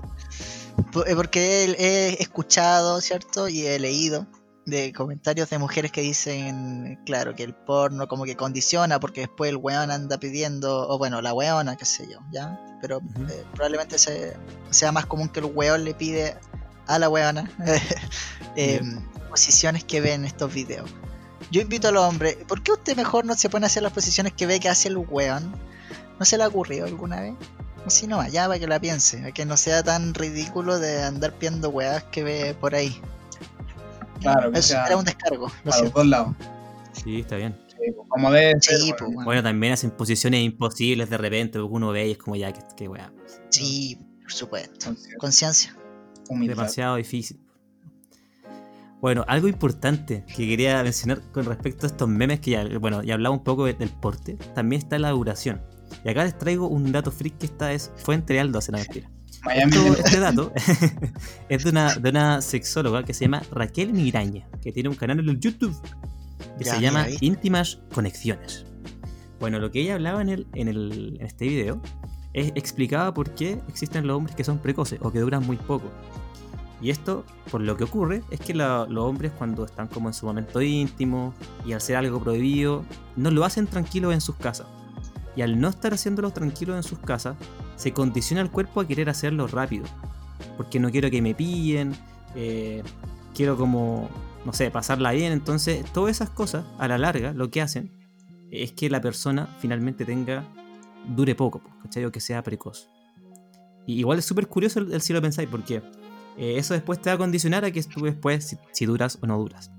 Eh, Porque he, he escuchado, ¿cierto? Y he leído de comentarios de mujeres que dicen, claro, que el porno como que condiciona porque después el weón anda pidiendo, o bueno, la weona, qué sé yo, ¿ya? Pero eh, probablemente se- sea más común que el weón le pide a la weona eh, posiciones que ve en estos videos. Yo invito a los hombres, ¿por qué usted mejor no se pone a hacer las posiciones que ve que hace el weón? ¿No se le ha ocurrido alguna vez? Así nomás, ya para que la piense, para que no sea tan ridículo de andar viendo weas que ve por ahí. Claro, que Eso sea era un descargo, Para los dos lados. Sí, está bien. Sí, Como ser. Sí, bueno. pues, bueno. Bueno, también hacen posiciones imposibles de repente, porque uno ve y es como ya, que, que weá. Sí, por supuesto. Conciencia. Demasiado difícil. Bueno, algo importante que quería mencionar con respecto a estos memes que ya, bueno, ya hablaba un poco de- del porte, también está la duración. Y acá les traigo un dato freak que esta es fuente real 12, no mentira. Miami. Esto- este dato es de una, de una sexóloga que se llama Raquel Miraña, que tiene un canal en el YouTube que Ya, se llama ahí. Íntimas Conexiones. Bueno, lo que ella hablaba en, el, en, el, en este video es, explicaba por qué existen los hombres que son precoces o que duran muy poco. Y esto, por lo que ocurre, es que la- los hombres cuando están como en su momento íntimo y al ser algo prohibido, no lo hacen tranquilos en sus casas. Y al no estar haciéndolo tranquilos en sus casas, se condiciona el cuerpo a querer hacerlo rápido. Porque no quiero que me pillen, eh, quiero como, no sé, pasarla bien. Entonces, todas esas cosas, a la larga, lo que hacen es que la persona finalmente tenga, dure poco, ¿cachai? O que sea precoz. Y igual es súper curioso el, el si lo pensáis, porque eh, eso después te va a condicionar a que tú después si, si duras o no duras.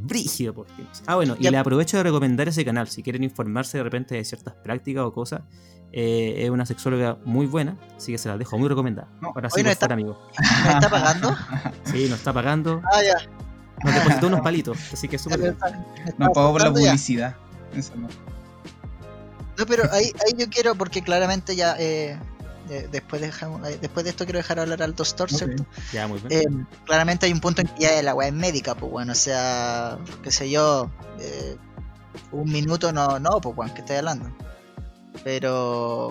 Brígido, por ejemplo. Ah, bueno, y le aprovecho de recomendar ese canal. Si quieren informarse de repente de ciertas prácticas o cosas, eh, es una sexóloga muy buena, así que se la dejo muy recomendada. No, Ahora sí, hoy no está- amigo. ¿Me está pagando? Sí, nos está pagando. Ah, ya. Nos depositó unos palitos, así que es súper bien. No estaba pago por la publicidad. Eso no. No, pero ahí, ahí yo quiero, porque claramente ya eh, eh, después, dejamos, eh, después de esto quiero dejar hablar al doctor. ¿cierto? Ya, muy bien. Eh, claramente hay un punto en que ya la weá es médica, pues bueno, o sea, qué sé yo, eh, un minuto no, no, pues bueno, que estoy hablando. Pero,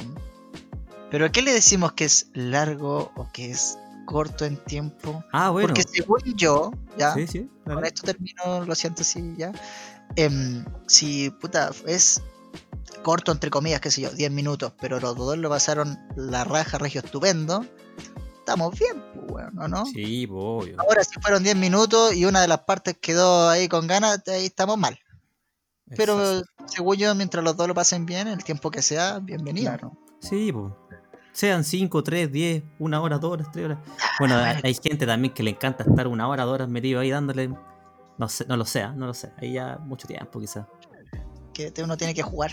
pero ¿qué le decimos que es largo o que es corto en tiempo? ah, bueno. Porque según yo, ya, Sí, sí, con esto termino, lo siento, sí, ya. Em, si, puta, es corto, entre comillas, qué sé yo, 10 minutos, pero los dos lo pasaron la raja, regio estupendo, estamos bien, pues, weón, ¿o no? Sí, pues, obvio. Ahora, si fueron 10 minutos y una de las partes quedó ahí con ganas, ahí estamos mal. Pero Exacto. según yo, mientras los dos lo pasen bien, el tiempo que sea, bienvenido. Claro. Sí, pues. sean 5, 3, 10, una hora, dos horas, tres horas. Bueno, hay, gente también que le encanta estar una hora, dos horas metido ahí dándole. No sé, no lo sé, ¿ah? no lo sé. Ahí ya mucho tiempo quizás. Que uno tiene que jugar.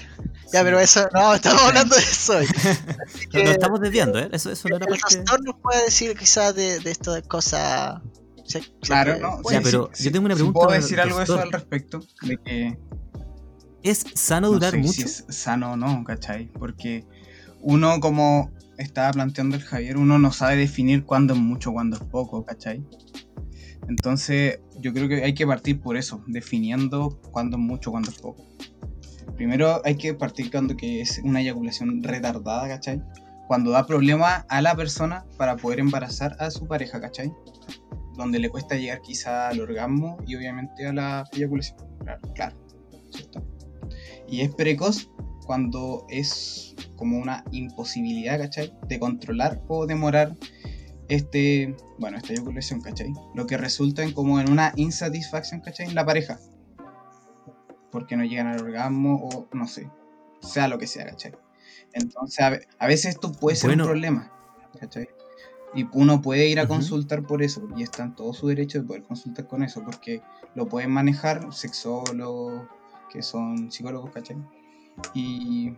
Ya, pero eso, no, estamos hablando de eso. hoy. Así Nos, que nos estamos desviando, ¿eh? Eso, eso no era el pastor nos puede decir quizás de, de esto de cosas. Claro, ¿no? puede Ya, pero yo tengo una si pregunta puedo decir algo de eso al respecto, de que ¿Es sano no durar sé mucho? si es sano o no, ¿cachai? Porque uno, como estaba planteando el Javier, uno no sabe definir cuándo es mucho, cuándo es poco, ¿cachai? Entonces, yo creo que hay que partir por eso, definiendo cuándo es mucho, cuándo es poco. Primero hay que partir cuando que es una eyaculación retardada, ¿cachai? Cuando da problema a la persona para poder embarazar a su pareja, ¿cachai? Donde le cuesta llegar quizá al orgasmo y obviamente a la eyaculación. Claro, claro. ¿cierto? Y es precoz cuando es como una imposibilidad, ¿cachai? De controlar o demorar este, bueno, esta eyaculación, ¿cachai? Lo que resulta en como en una insatisfacción, ¿cachai? En la pareja. Porque no llegan al orgasmo o no sé, sea lo que sea, ¿cachai? Entonces, a, ve- a veces esto puede ser Bueno. un problema, ¿cachai? Y uno puede ir a consultar por eso, y está en todo su derecho de poder consultar con eso, porque lo pueden manejar sexólogos, que son psicólogos, ¿cachai? Y,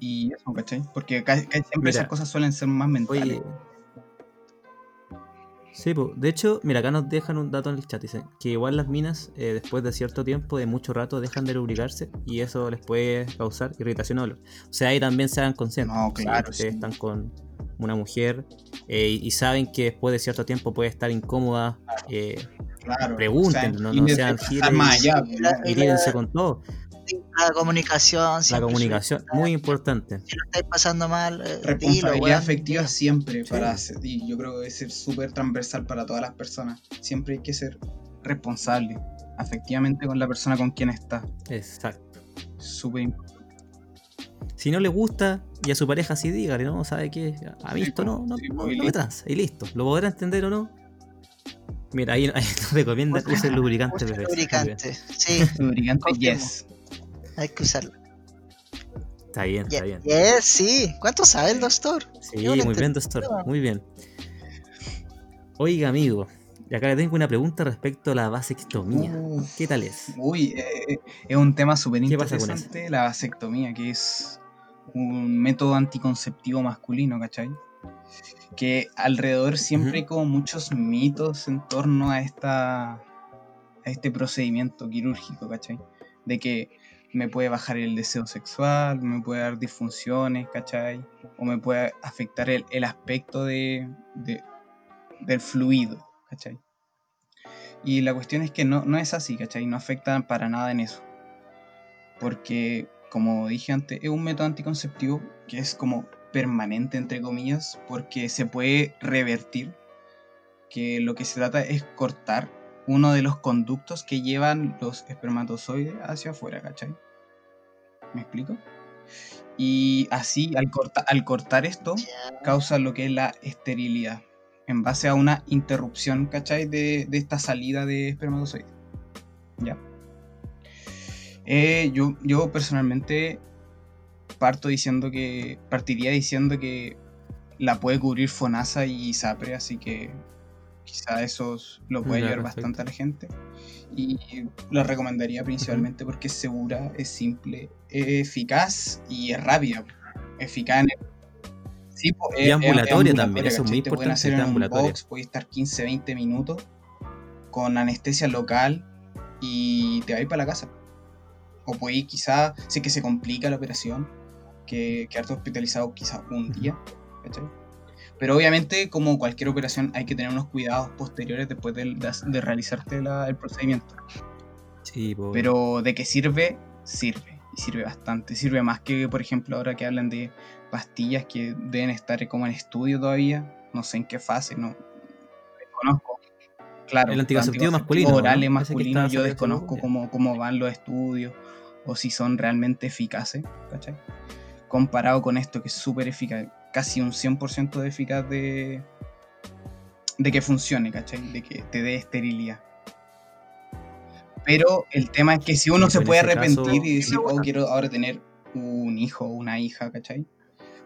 y eso, ¿cachai? Porque ca- siempre Mira. esas cosas suelen ser más mentales. Oye. Sí, pues, de hecho, mira, acá nos dejan un dato en el chat. Dicen que igual las minas, eh, después de cierto tiempo, de mucho rato, dejan de lubricarse y eso les puede causar irritación o dolor. O sea, ahí también se hagan conscientes. No, claro, ustedes sí. están con una mujer eh, y y saben que después de cierto tiempo puede estar incómoda, eh, Claro, pregunten, no- sean giles. más allá, pues, con todo. La comunicación, La comunicación, muy importante. Si lo estáis pasando mal, eh, dilo, responsabilidad weón, afectiva dilo. siempre Sí. para y yo creo que debe ser súper transversal para todas las personas siempre hay que ser responsable afectivamente con la persona con quien está Exacto. súper importante Si no le gusta y a su pareja sí dígale, ¿no? ¿Sabe qué? A mí Sí, esto no, no, sí, no- y no me transa. Y listo. ¿Lo podrá entender o no? Mira, ahí, ahí nos recomiendan use lubricante. Usa PVC. Muy bien. lubricante. Sí, lubricante yes hay que usarlo. Está bien, está bien. Yes, sí. ¿Cuánto sabe el doctor? Sí, muy bien, doctor. Muy bien. Oiga, amigo. Y acá le tengo una pregunta respecto a la vasectomía. Uf. ¿Qué tal es? Uy, eh, es un tema súper ¿Qué pasa con interesante, la vasectomía, que es un método anticonceptivo masculino, ¿cachai? Que alrededor siempre hay como muchos mitos en torno a esta a este procedimiento quirúrgico, ¿cachai? De que me puede bajar el deseo sexual, me puede dar disfunciones, ¿cachai? O me puede afectar el, el aspecto de, de- del fluido, ¿cachai? Y la cuestión es que no, no es así, ¿cachai? No afecta para nada en eso. Porque, como dije antes, es un método anticonceptivo que es como permanente, entre comillas, porque se puede revertir. Que lo que se trata es cortar uno de los conductos que llevan los espermatozoides hacia afuera, ¿cachai? ¿Me explico? Y así, al, corta- al cortar esto, causa lo que es la esterilidad, en base a una interrupción, ¿cachai? De, de esta salida de espermatozoides. ¿Ya? Eh, yo, yo personalmente parto diciendo que, partiría diciendo que la puede cubrir FONASA y SAPRE, así que quizá eso lo puede ayudar bastante a la gente. Y lo recomendaría principalmente porque es segura, es simple, es eficaz y es rápida. Eficaz en el... Sí, Y es- es- ambulatoria también, eso es muy importante, hacer en un box, puede estar 15, 20 minutos con anestesia local y te va a ir para la casa. O puede ir quizá, sé que se complica la operación, que quedarte hospitalizado quizá un día, ¿cachai? Pero obviamente, como cualquier operación, hay que tener unos cuidados posteriores después de, de- de realizarte la- el procedimiento. Sí, po. Pero de que sirve, sirve. Y sirve bastante. Sirve más que, por ejemplo, ahora que hablan de pastillas que deben estar como en estudio todavía. No sé en qué fase, no desconozco. Claro, El anticonceptivo masculino, Orales ¿no? Estaba yo desconozco cómo, cómo van los estudios o si son realmente eficaces, ¿cachai? Comparado con esto que es súper eficaz, casi un 100% de eficaz de, de que funcione, ¿cachai? De que te dé esterilidad. Pero el tema es que si uno se puede arrepentir caso- y decir, oh, quiero ahora tener un hijo o una hija, ¿cachai?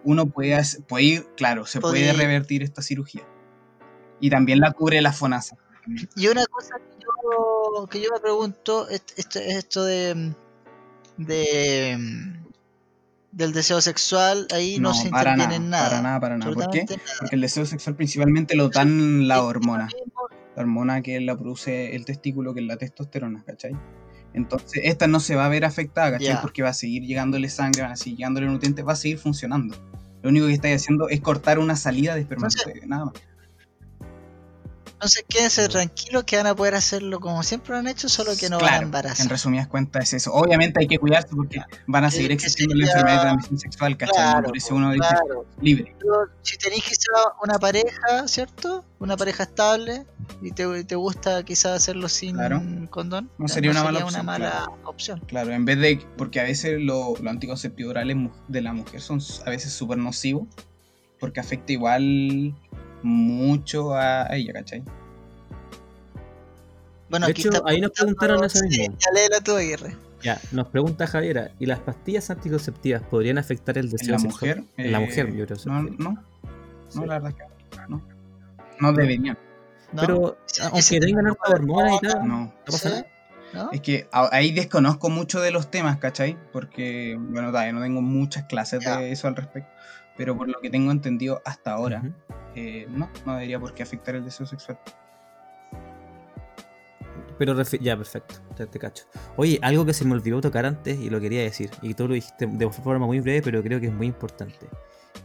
uno puede, hacer- puede ir, claro, se puede Puede- revertir esta cirugía. Y también la cubre la FONASA. Y una cosa que yo, que yo me pregunto, est- esto, esto de, de del deseo sexual, ahí no, se para interviene nada, en nada. para nada, para nada. ¿Por qué? nada. Porque el deseo sexual principalmente lo dan la hormona. La hormona que la produce el testículo, que es la testosterona, ¿cachai? Entonces, esta no se va a ver afectada, ¿cachai? Porque va a seguir llegándole sangre, van a seguir llegándole nutrientes, va a seguir funcionando. Lo único que estáis haciendo es cortar una salida de espermatozoide, nada más. Entonces quédense tranquilos que van a poder hacerlo como siempre lo han hecho, solo que no van a Claro, embarazar. en resumidas cuentas es eso. Obviamente hay que cuidarse porque van a seguir Que- que existiendo las sería- enfermedades de transmisión sexual, ¿cachai? Claro, por eso uno dice claro. libre. Pero si tenéis quizá una pareja, ¿cierto? Una pareja estable y te, te gusta quizás hacerlo sin Claro. condón, No sería una mala una opción, mala claro. opción. Claro, en vez de. Porque a veces lo- los anticonceptivos orales de la mujer son a veces súper nocivos. Porque afecta igual mucho a ella, ¿cachai? Bueno, De aquí hecho, está ahí nos preguntaron eso Sí, mismo. ya léela tú, Aguirre. Ya, nos pregunta Javiera, ¿y las pastillas anticonceptivas podrían afectar el En deseo la sexual? mujer. En la eh, mujer, yo creo. No, no, Sí. no, la verdad es que no. No deberían. ¿no? Pero aunque tengan de hormonas y tal, no No. pasa Sí, nada. ¿no? Es que ahí desconozco mucho de los temas, ¿cachai? Porque, bueno, todavía no tengo muchas clases Ya. de eso al respecto. Pero por lo que tengo entendido hasta ahora, eh, no, no debería por qué afectar el deseo sexual. Pero ya, perfecto, te, te cacho. Oye, algo que se me olvidó tocar antes y lo quería decir, y tú lo dijiste de forma muy breve, pero creo que es muy importante.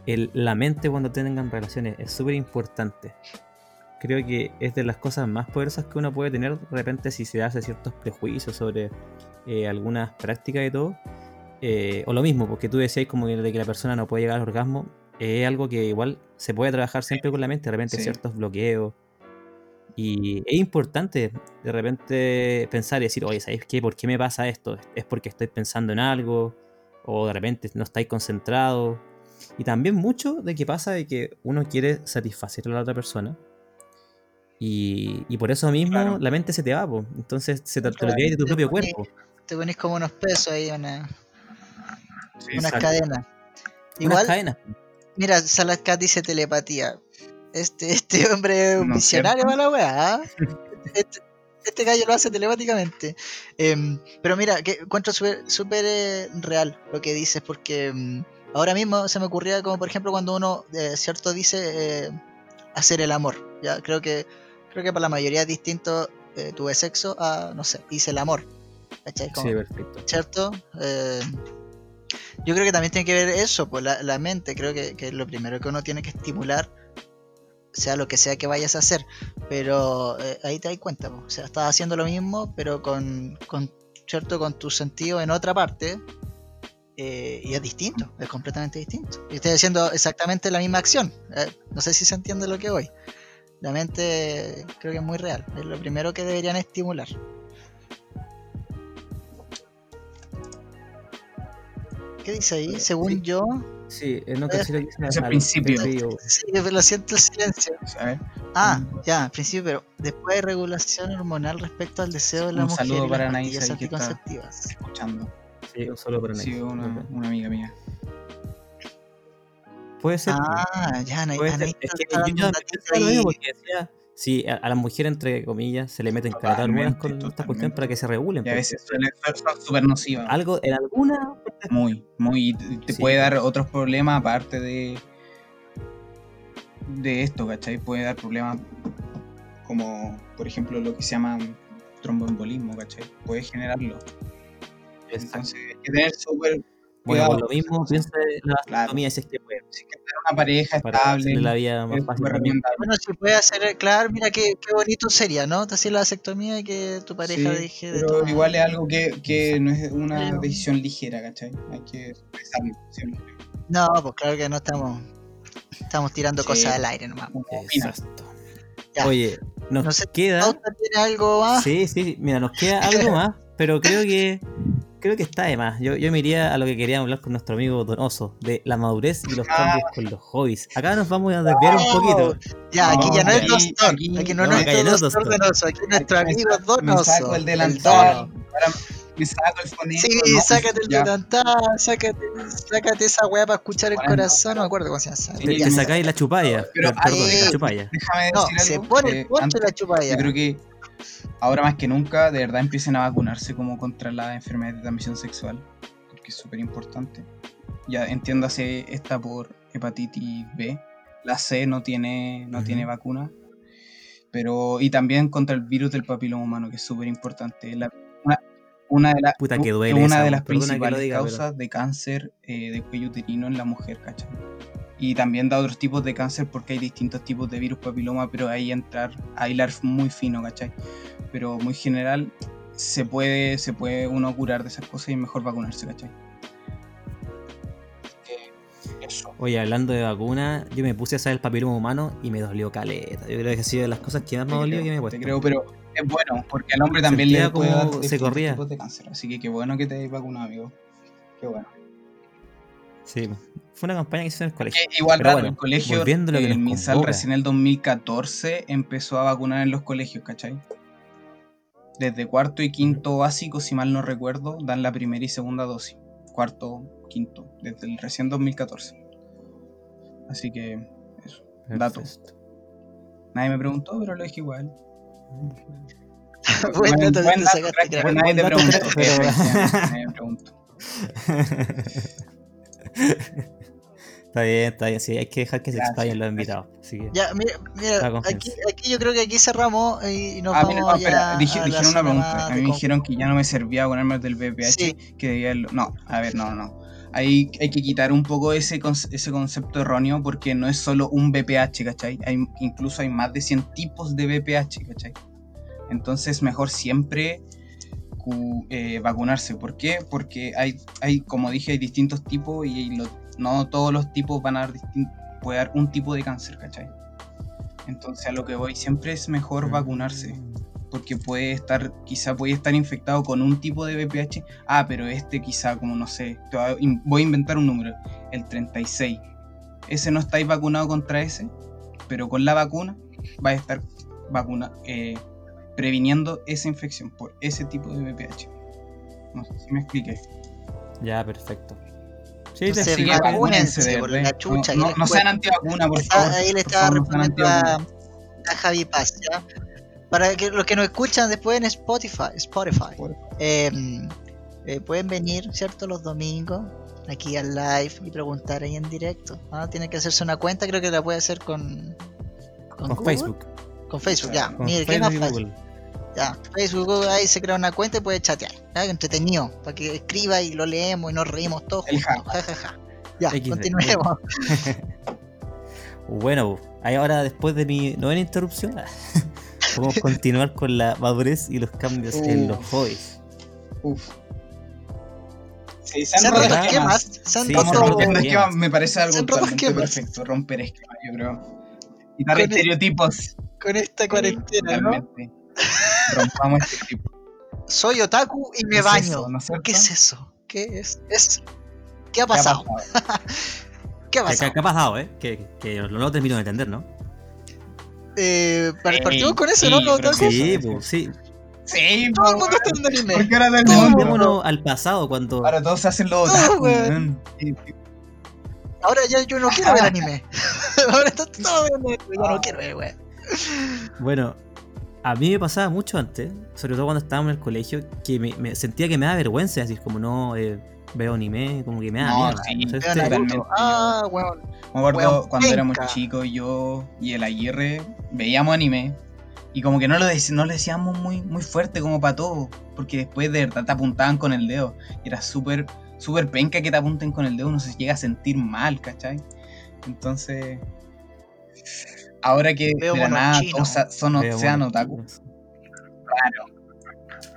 El, la mente cuando tengan relaciones es súper importante. Creo que es de las cosas más poderosas que uno puede tener de repente si se hace ciertos prejuicios sobre eh, algunas prácticas y todo. Eh, o lo mismo, porque tú decías como que, de que la persona no puede llegar al orgasmo, es algo que igual se puede trabajar siempre con la mente, de repente Sí. ciertos bloqueos. Y es importante de repente pensar y decir, oye, ¿sabes qué? ¿Por qué me pasa esto? ¿Es porque estoy pensando en algo? ¿O de repente no estáis concentrados? Y también mucho de que pasa de que uno quiere satisfacer a la otra persona. Y, y por eso mismo Claro. la mente se te va, po. entonces se te, te olvidáis de tu Te propio cuerpo. Te ponís como unos pesos ahí, una, unas cadenas. Unas Igual, cadenas. mira, Salascat dice telepatía. Este, este hombre es un No, visionario para la weá. ¿ah? Este, este gallo lo hace telepáticamente. Em, pero mira, que encuentro súper eh, real lo que dices, porque em, ahora mismo se me ocurría como por ejemplo cuando uno, eh, cierto, dice eh, hacer el amor. Ya creo que creo que para la mayoría es distinto. eh, tuve sexo a, no sé, hice el amor. ¿Cachai? Como- Sí, perfecto. ¿cierto? Yo creo que también tiene que ver eso, pues la, mente, creo que, que lo primero que uno tiene que estimular, sea lo que sea que vayas a hacer, pero eh, ahí te das cuenta, pues, o sea, estás haciendo lo mismo, pero con, con ¿cierto? Con tu sentido en otra parte, eh, y es distinto, es completamente distinto. Y estoy haciendo exactamente la misma acción, eh, no sé si se entiende lo que voy. La mente creo que es muy real, es lo primero que deberían estimular. ¿Qué dice ahí? Según Sí. yo, Sí, eh, no te sé lo que dice Ese al- principio. sí, lo siento el silencio. A ver, Ah, Mm. ya, al principio, pero después hay regulación hormonal respecto al deseo de la Un mujer saludo y para Anaís que está. escuchando. Sí, un solo para Sí, nadie. una, una amiga mía. Puede ser. Ah, ya. Anaís Es que yo un lo mismo ahí. porque decía, sí, a, a las mujeres, entre comillas, se le meten de hormonas con Totalmente, esta cuestión para que se regulen. Y a porque veces suele ser súper nocivas. algo, en alguna Muy, muy. y Te, Sí. puede dar otros problemas aparte de. de esto, ¿cachai? Puede dar problemas como, por ejemplo, lo que se llama tromboembolismo, ¿cachai? Puede generarlo. Entonces hay que tener súper Bueno, cuidado. por lo mismo, piensa en la Claro. vasectomía si es que puede, Si tener una pareja estable, la vida más es fácil. Bueno, si puede hacer, claro, mira qué, qué bonito sería, ¿no? Te haces la vasectomía y que tu pareja Sí, deje de pero igual es algo que, que no es una decisión ligera, ¿cachai? Hay que pensarlo siempre. No, pues claro que no estamos estamos tirando Sí. cosas al aire nomás. Exacto. Ya. Oye, nos No sé, queda. ¿Pauta tiene algo más? Sí, sí, mira, nos queda algo más, pero creo que creo que está de más. Yo, yo me iría a lo que queríamos hablar con nuestro amigo Donoso, de la madurez y los Ah. cambios con los hobbies. Acá nos vamos a desviar un poquito. Ya, aquí No, ya no es Dostor, aquí- aquí no, no, no es no. Donoso, aquí nuestro amigo saco- me Donoso. saco el el delantal. Me saco el fonema. Sí, no, sácate el detantá, sácate, sácate esa weá para escuchar el Bueno, corazón, no me acuerdo cómo se llama. Sí, Te, sacáis la chupalla. Pero Perdón, ahí- la chupalla. Déjame No, decir se algo. pone eh, el poncho antes- la chupalla. Yo creo que ahora más que nunca, de verdad, empiecen a vacunarse como contra la enfermedad de transmisión sexual, porque es súper importante. Ya entiéndase esta por hepatitis B. La C no tiene, no tiene vacuna. Pero, y también contra el virus del papiloma humano, que es súper importante. La- Una, una de, las Puta que duele una esa, de las principales diga, pero- causas de cáncer eh, de cuello uterino en la mujer, ¿cachai? Y también da otros tipos de cáncer porque hay distintos tipos de virus papiloma, pero ahí entrar a hilar muy fino, ¿cachai? Pero muy general, se puede, se puede uno curar de esas cosas y es mejor vacunarse, ¿cachai? Que Eso. Oye, hablando de vacuna, yo me puse a hacer el papiloma humano y me dolió caleta. Yo creo que ha sido de las cosas que más me Te creo, que me he te puesto. creo, pero es bueno, porque al hombre también le puede dar como se corría. tipos de cáncer. Así que qué bueno que te hayas vacunado, amigo. Qué bueno. Sí, fue una campaña que hice en el colegio. Que igual raro, bueno, el colegio, volviendo a lo que el nos MinSal recién en el 2014 empezó a vacunar en los colegios, ¿cachai? Desde cuarto y quinto básico, si mal no recuerdo, dan la primera y segunda dosis. Cuarto, quinto, desde el recién 2014. Así que, eso. Dato. Nadie me preguntó, pero lo dije igual. Buen dato buen dato, nadie te preguntó. nadie me preguntó. Está bien, está bien. Sí, hay que dejar que se Gracias, explayen los invitados. Así que, Ya, mira, aquí, yo creo que aquí cerramos y nos Ah, vamos mira, no, espera, ya dije- a la dijeron una pregunta. A mí me con- dijeron que ya no me servía ponerme el del Sí. que debía el- No, a ver, no, no. Hay, hay que quitar un poco ese, conce- ese concepto erróneo porque no es solo un VPH, ¿cachai? Hay, incluso hay más de 100 tipos de VPH, ¿cachai? Entonces mejor siempre eh, vacunarse. ¿Por qué? Porque hay, hay, como dije, hay distintos tipos y lo- no todos los tipos van a dar puede dar un tipo de cáncer, ¿cachai? Entonces a lo que voy, siempre es mejor vacunarse porque puede estar, quizá puede estar infectado con un tipo de VPH. Ah, pero este quizá, como no sé, voy a inventar un número, el 36. Ese no estáis vacunado contra ese, pero con la vacuna va a estar vacuna, eh, previniendo esa infección por ese tipo de VPH. No sé si me expliqué. ya, perfecto. Sí, te Entonces, explico. vacúnense, por la chucha, No, no- no sean cuesta. antivacuna, por Está- favor. ahí le estaba no respondiendo a, Javi Paz, ¿ya? Para que los que nos escuchan después en Spotify, Spotify eh, eh, pueden venir, ¿cierto? Los domingos aquí al live y preguntar ahí en directo. ¿ah? Tiene que hacerse una cuenta, creo que la puede hacer con, Con Google. Facebook. Con Facebook, ya. Con Mire, ¿qué más Facebook y fácil? Ya, Facebook, Google, ahí se crea una cuenta y puede chatear. ¿ya? Entretenido, para que escriba y lo leemos y nos reímos todos juntos. Ja, ja, ja. Ya, XD. continuemos. Bueno, ahí ahora después de mi novena interrupción, podemos continuar con la madurez y los cambios en los hobbies. Uf. Sí, Se han esquemas. Se han Sí, roto. esquemas, me parece algo totalmente perfecto, romper esquemas, yo creo. Quitar Con el- estereotipos. Con esta cuarentena, ¿no? Rompamos este tipo. Soy otaku y ¿Qué me es baño. eso, no es? ¿Qué es eso? ¿Qué es? ¿Qué ha ¿Qué ha pasado? ¿Qué ha ¿Qué, pasado? qué ha pasado, eh? Que, que no lo termino de entender, ¿no? Eh, Sí, partimos con eso, sí, ¿no? yo Sí, sí, pues, sí. Sí, Todo el po, mundo está en anime. porque ahora del Todo el mundo. al pasado cuando. Ahora todos hacen lo Todo, otaku. Ahora ya yo no quiero ver anime. Ahora está todo viendo anime, ya no quiero ver, weón. Bueno, a mí me pasaba mucho antes, sobre todo cuando estábamos en el colegio, que me, me sentía que me da vergüenza decir, como no eh, veo anime, como que me da No, miedo. sí, no sé totalmente. Ah, weón. Me acuerdo Weón, cuando éramos chicos, yo y el Aguirre veíamos anime y como que no lo, dec- no lo decíamos muy, muy fuerte como para todo, porque después de verdad te apuntaban con el dedo. Y era súper, súper penca que te apunten con el dedo, uno se llega a sentir mal, ¿cachai? Entonces, ahora que Veo de la nada todos son, Veo sean otaku, chicos.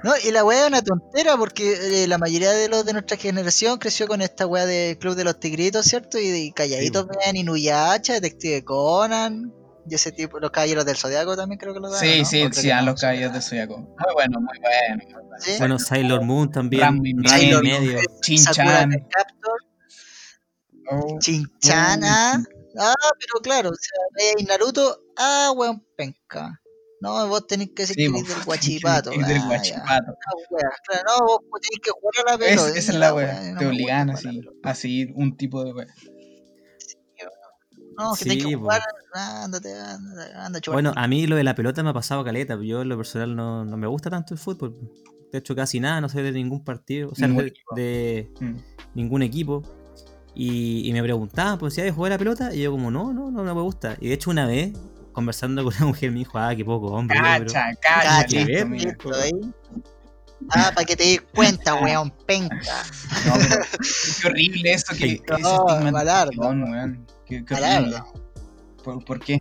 No, y la weá es una tontera porque eh, la mayoría de los de nuestra generación creció con esta weá de Club de los Tigritos, ¿cierto? Y, y calladitos Sí, vean Inuyasha, Detective Conan, y ese tipo, los Caballeros del Zodiaco también creo que lo dan. Sí, ¿no? sí, sí, no, los sí, caballos de Zodiaco. Muy bueno, muy bueno. muy bueno. ¿Sí? Bueno, Sailor Moon también. Ranma y medio. Chin-chan. Captor, Oh, Chinchana. Ah, pero claro, o sea, hay Naruto, ah, weón, penca. No, vos tenés que decir Sí, que del tenés que guachipato. ir del guachipato. Ah, claro, no, vos tenés que jugar a la Es- pelota. esa es la wea, no Te obligan a pelota. a seguir un tipo de wea. No, que tenés Sí, que po. jugar. Ándate, ándate, anda, chupar. Bueno, a mí lo de la pelota me ha pasado caleta. Yo en lo personal no, no me gusta tanto el fútbol. De hecho, casi nada, no sé de ningún partido, o sea, Ningún de, de Mm. ningún equipo. Y, y me preguntaban, pues, si hay de jugar a la pelota, y yo como, no, no, no me gusta. Y de hecho una vez, conversando con una mujer, me dijo, ah, qué poco hombre. Yo, pero- Cacha, cacha, Cacha, listo, ahí. Ah, para que te des cuenta, weón, penca. No, pero qué horrible eso que, que No, malardo. weón. Qué, horrible. ¿Por, por qué?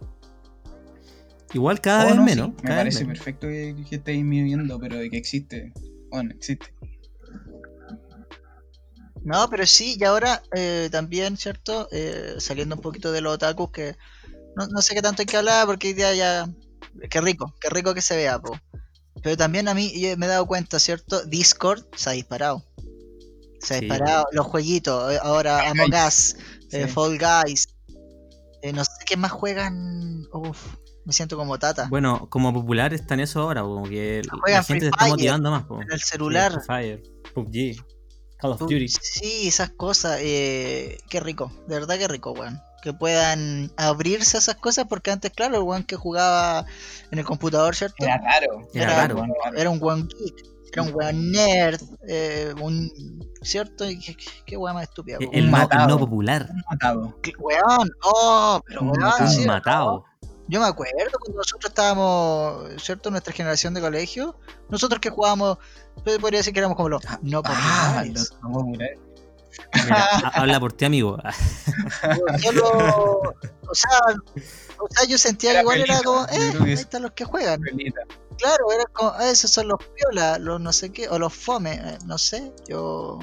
Igual cada Oh, vez no, menos. sí, me vez parece menos. perfecto que, que estéis viviendo, pero de que existe. Bueno, existe. No, pero sí, y ahora eh, también, ¿cierto? Eh, saliendo un poquito de los otakus, que no, no sé qué tanto hay que hablar, porque hoy día ya. Qué rico, qué rico que se vea, po. Pero también a mí yo me he dado cuenta, ¿cierto? Discord se ha disparado. Se ha Sí. disparado los jueguitos. eh, Ahora Among Us, eh. Fall Guys. eh, no sé qué más juegan. Uf, me siento como tata. Bueno, como popular está en eso ahora, como que la Juegan gente Free se está motivando más. po. en el celular. Free Fire, PUBG, Call of Duty. Sí, esas cosas, eh, qué rico, de verdad que rico, weón. Que puedan abrirse a esas cosas, porque antes, claro, el weón que jugaba en el computador, ¿cierto? Era raro. Era Era- raro. Bueno. Era un weón geek, era un weón nerd, eh, un, ¿cierto? Y qué, qué- weón más estúpida, El, po. el no, el matado. no popular. matado. Qué Weón, oh, pero Un weón, matado. Un matado. Yo me acuerdo cuando nosotros estábamos, ¿cierto? Nuestra generación de colegio, nosotros que jugábamos, yo podría decir que éramos como los no Ah, los no. Mira, habla por ti, amigo. Yo lo- o sea, o sea, yo sentía que igual era como, eh, ahí es- están los que juegan. Pelita. Claro, era como, ah, esos son los piolas, los no sé qué, o los fome, eh, no sé, yo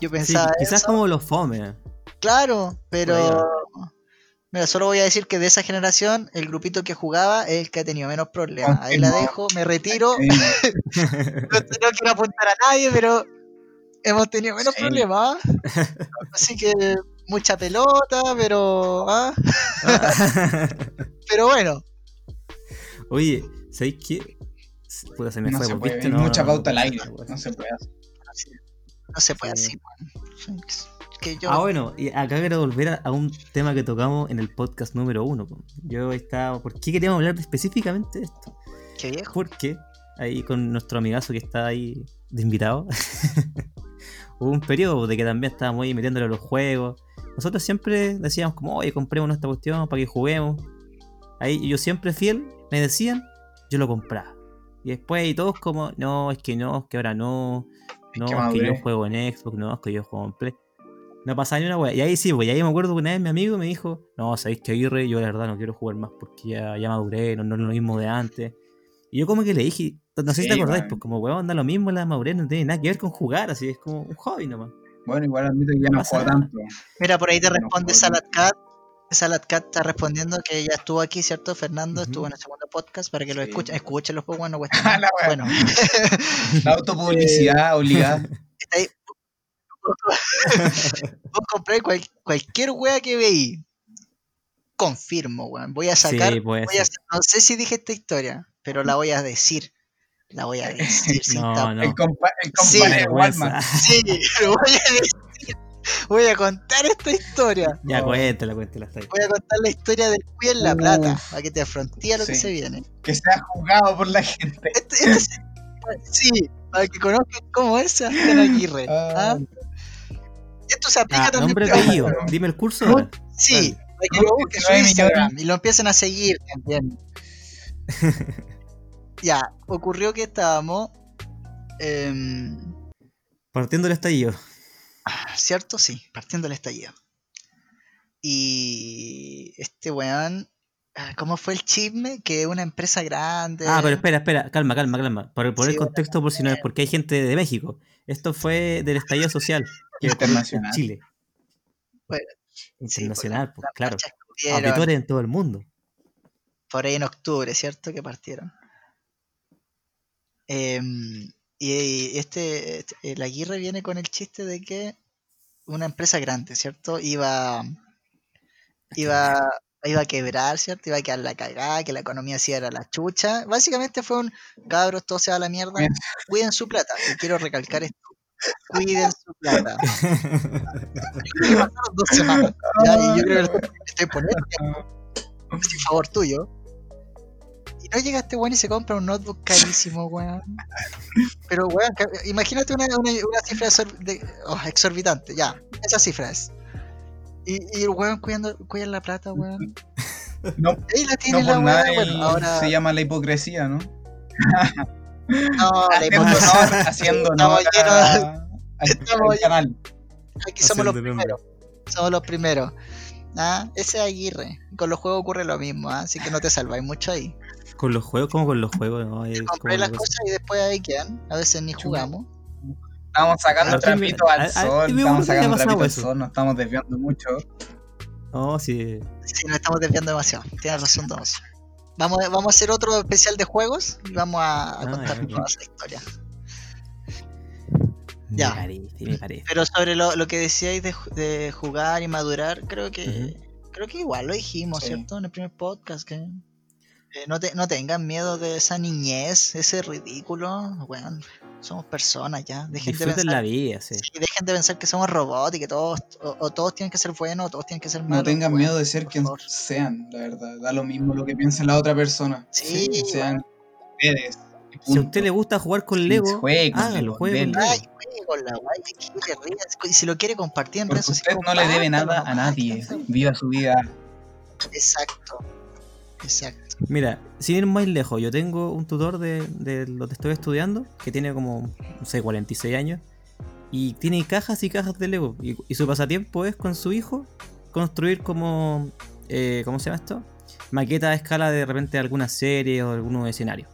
yo Sí, pensaba quizás eso, como los fome. claro, pero mira, solo voy a decir que de esa generación el grupito que jugaba es el que ha tenido menos problemas. Ahí la dejo, me retiro, Sí, no, no quiero apuntar a nadie, pero hemos tenido menos Sí. problemas. Así que mucha pelota, pero ah, pero bueno. Oye, ¿sabéis qué? Puta, se me no fue, se pues, puede. No, mucha pauta al no, aire. no, no, No se puede hacer. No se puede Sí. así, weón. Que yo, Ah, bueno, y acá quiero volver a, a un tema que tocamos en el podcast número uno. Yo estaba. ¿Por qué queríamos hablar de- específicamente de esto? qué viejo. Porque ahí con nuestro amigazo que está ahí de invitado, hubo un periodo de que también estábamos ahí metiéndole a los juegos. Nosotros siempre decíamos como, oye, compremos esta cuestión para que juguemos. Ahí yo siempre fiel, me decían, yo lo compraba. Y después y todos como, no, es que no, es que ahora no. Es No, que es que yo juego en Xbox, no, es que yo juego en Play. No pasaba ni una wea. Y ahí sí, pues, y ahí me acuerdo que una vez mi amigo me dijo, no, sabéis que Aguirre, yo la verdad no quiero jugar más porque ya, ya maduré, no, no es lo mismo de antes. Y yo como que le dije, no sé si te acordáis, weón. pues como weón, da lo mismo la madurez, no tiene nada que ver con jugar, así es como un hobby nomás. Bueno, igual admito que ya No no nada. tanto. Mira, por ahí te No, responde por- Salad Cat. Salad Cat está respondiendo que ya estuvo aquí, ¿cierto? Fernando estuvo en el segundo podcast para que lo Sí. escuchen. Escúchenlo, pues bueno, no cuesta nada. la wea. Bueno, La autopublicidad obligada. está ahí. Vos compráis cual- cualquier wea que veí. Confirmo, weón. Voy a sacar. Sí, voy a- no sé si dije esta historia, pero la voy a decir. La voy a decir sin No, no. El compa, el Sí. Walmart. Sí, lo voy a decir. Voy a contar esta historia. Ya, No. cuéntala, cuéntala. Voy a contar la historia del Cuy en la plata, Uf. para que te afrontía lo que se viene. Que sea jugado por la gente. Este, este sí, para que conozcan cómo es Sebastián Aguirre. Ah. ¿ah? Esto se aplica Ah, también. nombre, apellido, dime el curso ahora. Sí, para que lo busquen en su 19 Instagram y lo empiecen a seguir también. ya, ocurrió que estábamos. em, Partiendo del estallido. ¿Cierto? Sí, partiendo del estallido. Y este weón, ¿cómo fue el chisme? Que una empresa grande. Ah, pero espera, espera, calma, calma, calma. Para poner Sí, contexto por si no es porque hay gente de México. Esto fue del estallido social en Internacional. Chile. Bueno, Internacional, pues claro. Auditores en todo el mundo. por ahí en octubre, ¿cierto? Que partieron. Em, y este, este- el Aguirre viene con el chiste de que una empresa grande, ¿cierto? Iba, iba iba a quebrar, ¿cierto? Iba a quedar la cagada, que la economía sí era la chucha. Básicamente fue un cabros, todo se va a la mierda. Cuiden su plata. Y quiero recalcar esto. Cuiden su plata. Dos semanas. ya, y yo creo que estoy poniendo sin favor tuyo. Y no llega este weón y se compra un notebook carísimo, weón. Pero, weón, imagínate una, una, una cifra de- oh, exorbitante, ya. Esa cifra es. Y, y el weón cuidando, cuida la plata, weón. No, Ahí la tiene no la por weón. nada Bueno, el- ahora. se llama la hipocresía, ¿no? No, la Haciendo hipocresía. haciendo al- estamos al canal. Aquí somos los primeros. Somos los primeros. Ah, ese es Aguirre. Con los juegos ocurre lo mismo, ¿ah? así que no te salváis mucho ahí. Con los juegos, ¿cómo con los juegos? No, Compré las cosas y después ahí quedan. A veces ni jugamos. Estamos sacando A ti me- trapitos al a- sol, a me estamos sacando trapitos al sol, nos estamos desviando mucho. No, sí. Sí, nos estamos desviando demasiado. Tienes razón, Domus. Vamos, a- vamos a hacer otro especial de juegos y vamos a, a Ah, contar toda esa historia. Me Ya. parece, me parece. Pero sobre lo, lo que decíais de, de jugar y madurar, creo que creo que igual lo dijimos, Sí. ¿cierto? En el primer podcast, que eh, no, te- no tengan miedo de esa niñez, ese ridículo. Bueno, somos personas ya. Dejen de, pensar, la vida, sí. sí, dejen de pensar que somos robots y que todos, o, o todos tienen que ser buenos o todos tienen que ser malos. No tengan miedo de ser quien favor. sean, la verdad. Da lo mismo lo que piense la otra persona. Sí, sean ustedes. Si a usted le gusta jugar con Lego, juegue con hágalo, juegue con. Lego. Con la y si lo quiere compartir en redes usted sociales, no le debe nada a nadie. Viva su vida. Exacto. Exacto. Mira, sin ir más lejos, yo tengo un tutor de, de lo que estoy estudiando que tiene como, no sé, 46 años y tiene cajas y cajas de Lego. Y, y su pasatiempo es con su hijo construir como, eh, ¿cómo se llama esto? Maquetas a escala de repente de alguna serie o algunos escenarios.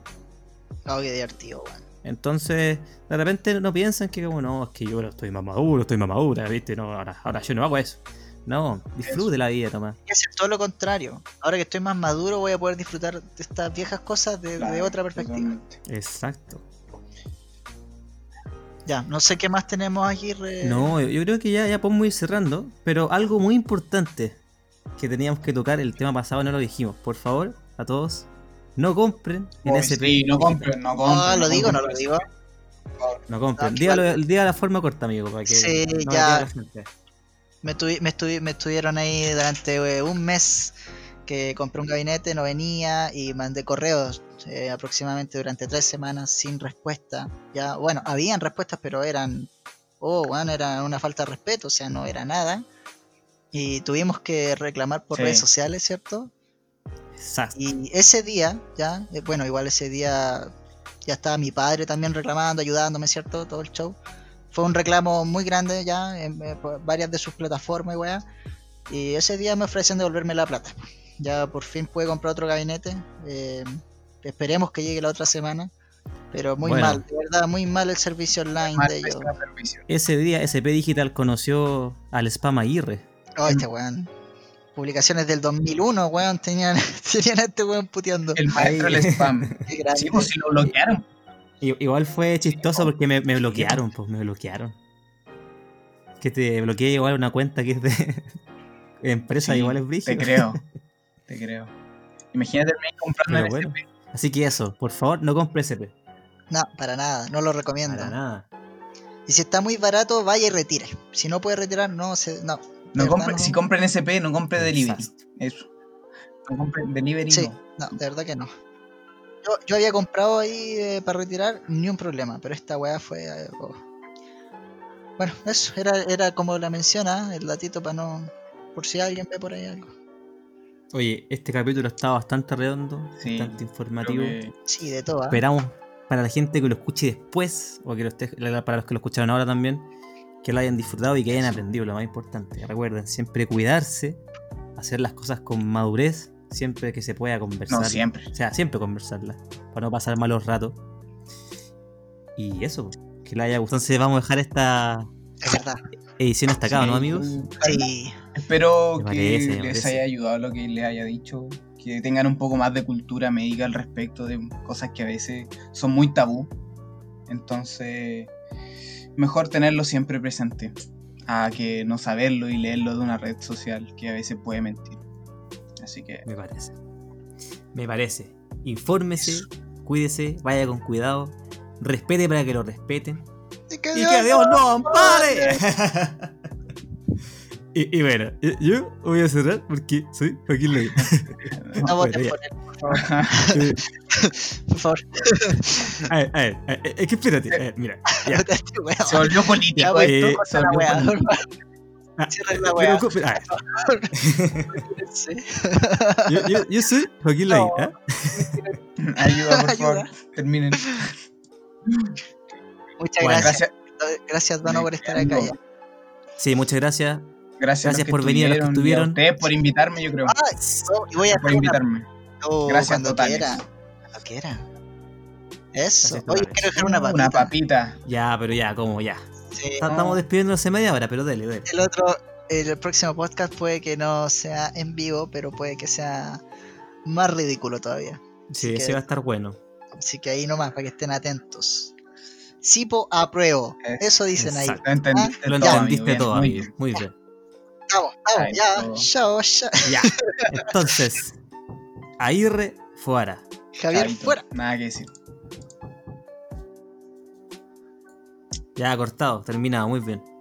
Oh, qué divertido, weón. Entonces, de repente no piensan que como, no, es que yo estoy más maduro, estoy más madura, ¿viste? No, ahora, ahora yo no hago eso. No, disfrute la vida, Tomás. Hacer todo lo contrario. Ahora que estoy más maduro, voy a poder disfrutar de estas viejas cosas de, otra perspectiva. totalmente. Exacto. Ya, no sé qué más tenemos aquí. re- No, yo, creo que ya, ya podemos ir cerrando, pero algo muy importante que teníamos que tocar el tema pasado no lo dijimos. Por favor, a todos, no compren en Uy, SP. sí, no compren, no compren. No, lo digo, no lo digo. No compren. No, Dígalo, dígalo de forma corta, amigo, para que Sí, no ya. la gente. Me, tuvi- me, estuvi- me estuvieron ahí durante eh, un mes que compré un gabinete, no venía y mandé correos eh, aproximadamente durante tres semanas sin respuesta. Ya, bueno, habían respuestas, pero eran, oh, bueno, era una falta de respeto, o sea, no era nada. Y tuvimos que reclamar por Sí. redes sociales, ¿cierto? Exacto. Y ese día, ya, eh, bueno, igual ese día ya estaba mi padre también reclamando, ayudándome, ¿cierto? Todo el show. Fue un reclamo muy grande ya en, eh, varias de sus plataformas y weá. Y ese día me ofrecen devolverme la plata. Ya por fin pude comprar otro gabinete. eh, esperemos que llegue la otra semana. Pero muy Bueno. mal, de verdad, muy mal el servicio online de ellos. Ese día SP Digital conoció al Spam Aguirre. Oh, este weón. Publicaciones del 2001, weón, tenían, tenían a este weón puteando. El maestro del spam. Sí, pues si lo bloquearon. Igual fue chistoso porque me, me bloquearon, pues me bloquearon. Que te bloqueé igual una cuenta que es de empresa, Sí, igual es Te brígido. creo. Te creo. Imagínate el mail comprando bueno. SP. Así que eso, por favor, no compre SP. No, para nada, no lo recomiendo. Para nada. Y si está muy barato, vaya y retire. Si no puede retirar, no se. No. No compre. Si compren SP, no compre delivery. Exacto. Eso. No compren delivery. Sí, no. no, de verdad que no. Yo, yo había comprado ahí eh, para retirar, ni un problema, pero esta weá fue. eh, oh. Bueno, eso, era, era como la menciona, el datito para no. Por si alguien ve por ahí algo. Oye, este capítulo está bastante redondo, Sí, bastante informativo. que- Sí, de todo. ¿ah? Esperamos para la gente que lo escuche después, o que lo esté, para los que lo escucharon ahora también, que lo hayan disfrutado y que hayan aprendido, lo más importante. Recuerden, siempre cuidarse, hacer las cosas con madurez, siempre que se pueda conversar. No, siempre. O sea, siempre conversarlas, para no pasar malos ratos. Y eso, que les haya gustado. Entonces vamos a dejar esta Es verdad. edición hasta acá, Sí, ¿no, amigos? Sí, Espero Me que parece, les parece. haya ayudado lo que les haya dicho. Que tengan un poco más de cultura médica al respecto de cosas que a veces son muy tabú. Entonces, mejor tenerlo siempre presente. A que no saberlo y leerlo de una red social que a veces puede mentir. Así que Me parece. Me parece. Infórmese, cuídese, vaya con cuidado, respete para que lo respeten. Y que Y Dios que Dios nos ampare. y, y bueno, yo- voy a cerrar porque soy Joaquín Ley. No voten Bueno, por él, por favor. Eh, Por favor. a ver, a ver, a ver, es que espérate, a ver, mira. ya. Se volvió Ya, político pues, eh, se la volvió político. Ah, Cierra la pero weá. co- a ver, Sí. yo, yo, yo soy Joaquín Ley. No. ¿ah? Ayuda, por Ayuda. favor. Terminen. Muchas Bueno, gracias. Gracias, Gracias, Dono, por estar acá. ya. Sí, muchas gracias. gracias, Gracias por venir a los que estuvieron ustedes por invitarme, yo creo. Ah, no, voy a por invitarme. Oh, Gracias totales. quiera. Cuando quiera. Eso. Gracias Oye, quiero dejar una papita. Una papita. Ya, pero ya, como ya. Sí, Está- no. Estamos despidiendo hace media hora, pero dale, dale. El otro, el próximo podcast puede que no sea en vivo, pero puede que sea más ridículo todavía. Sí, Así ese que- va a estar bueno. Así que ahí nomás, para que estén atentos. Sipo apruebo. Eso. Eso dicen ahí. Exacto. Lo entendiste Lo todo, amigo, entendiste bien, todo, muy amigo. bien. Muy bien. Vamos, vamos, ya. Chao, chao. Ya. Entonces, Aguirre fuera. Javier, fuera. Nada que decir. Ya cortado, terminado, muy bien.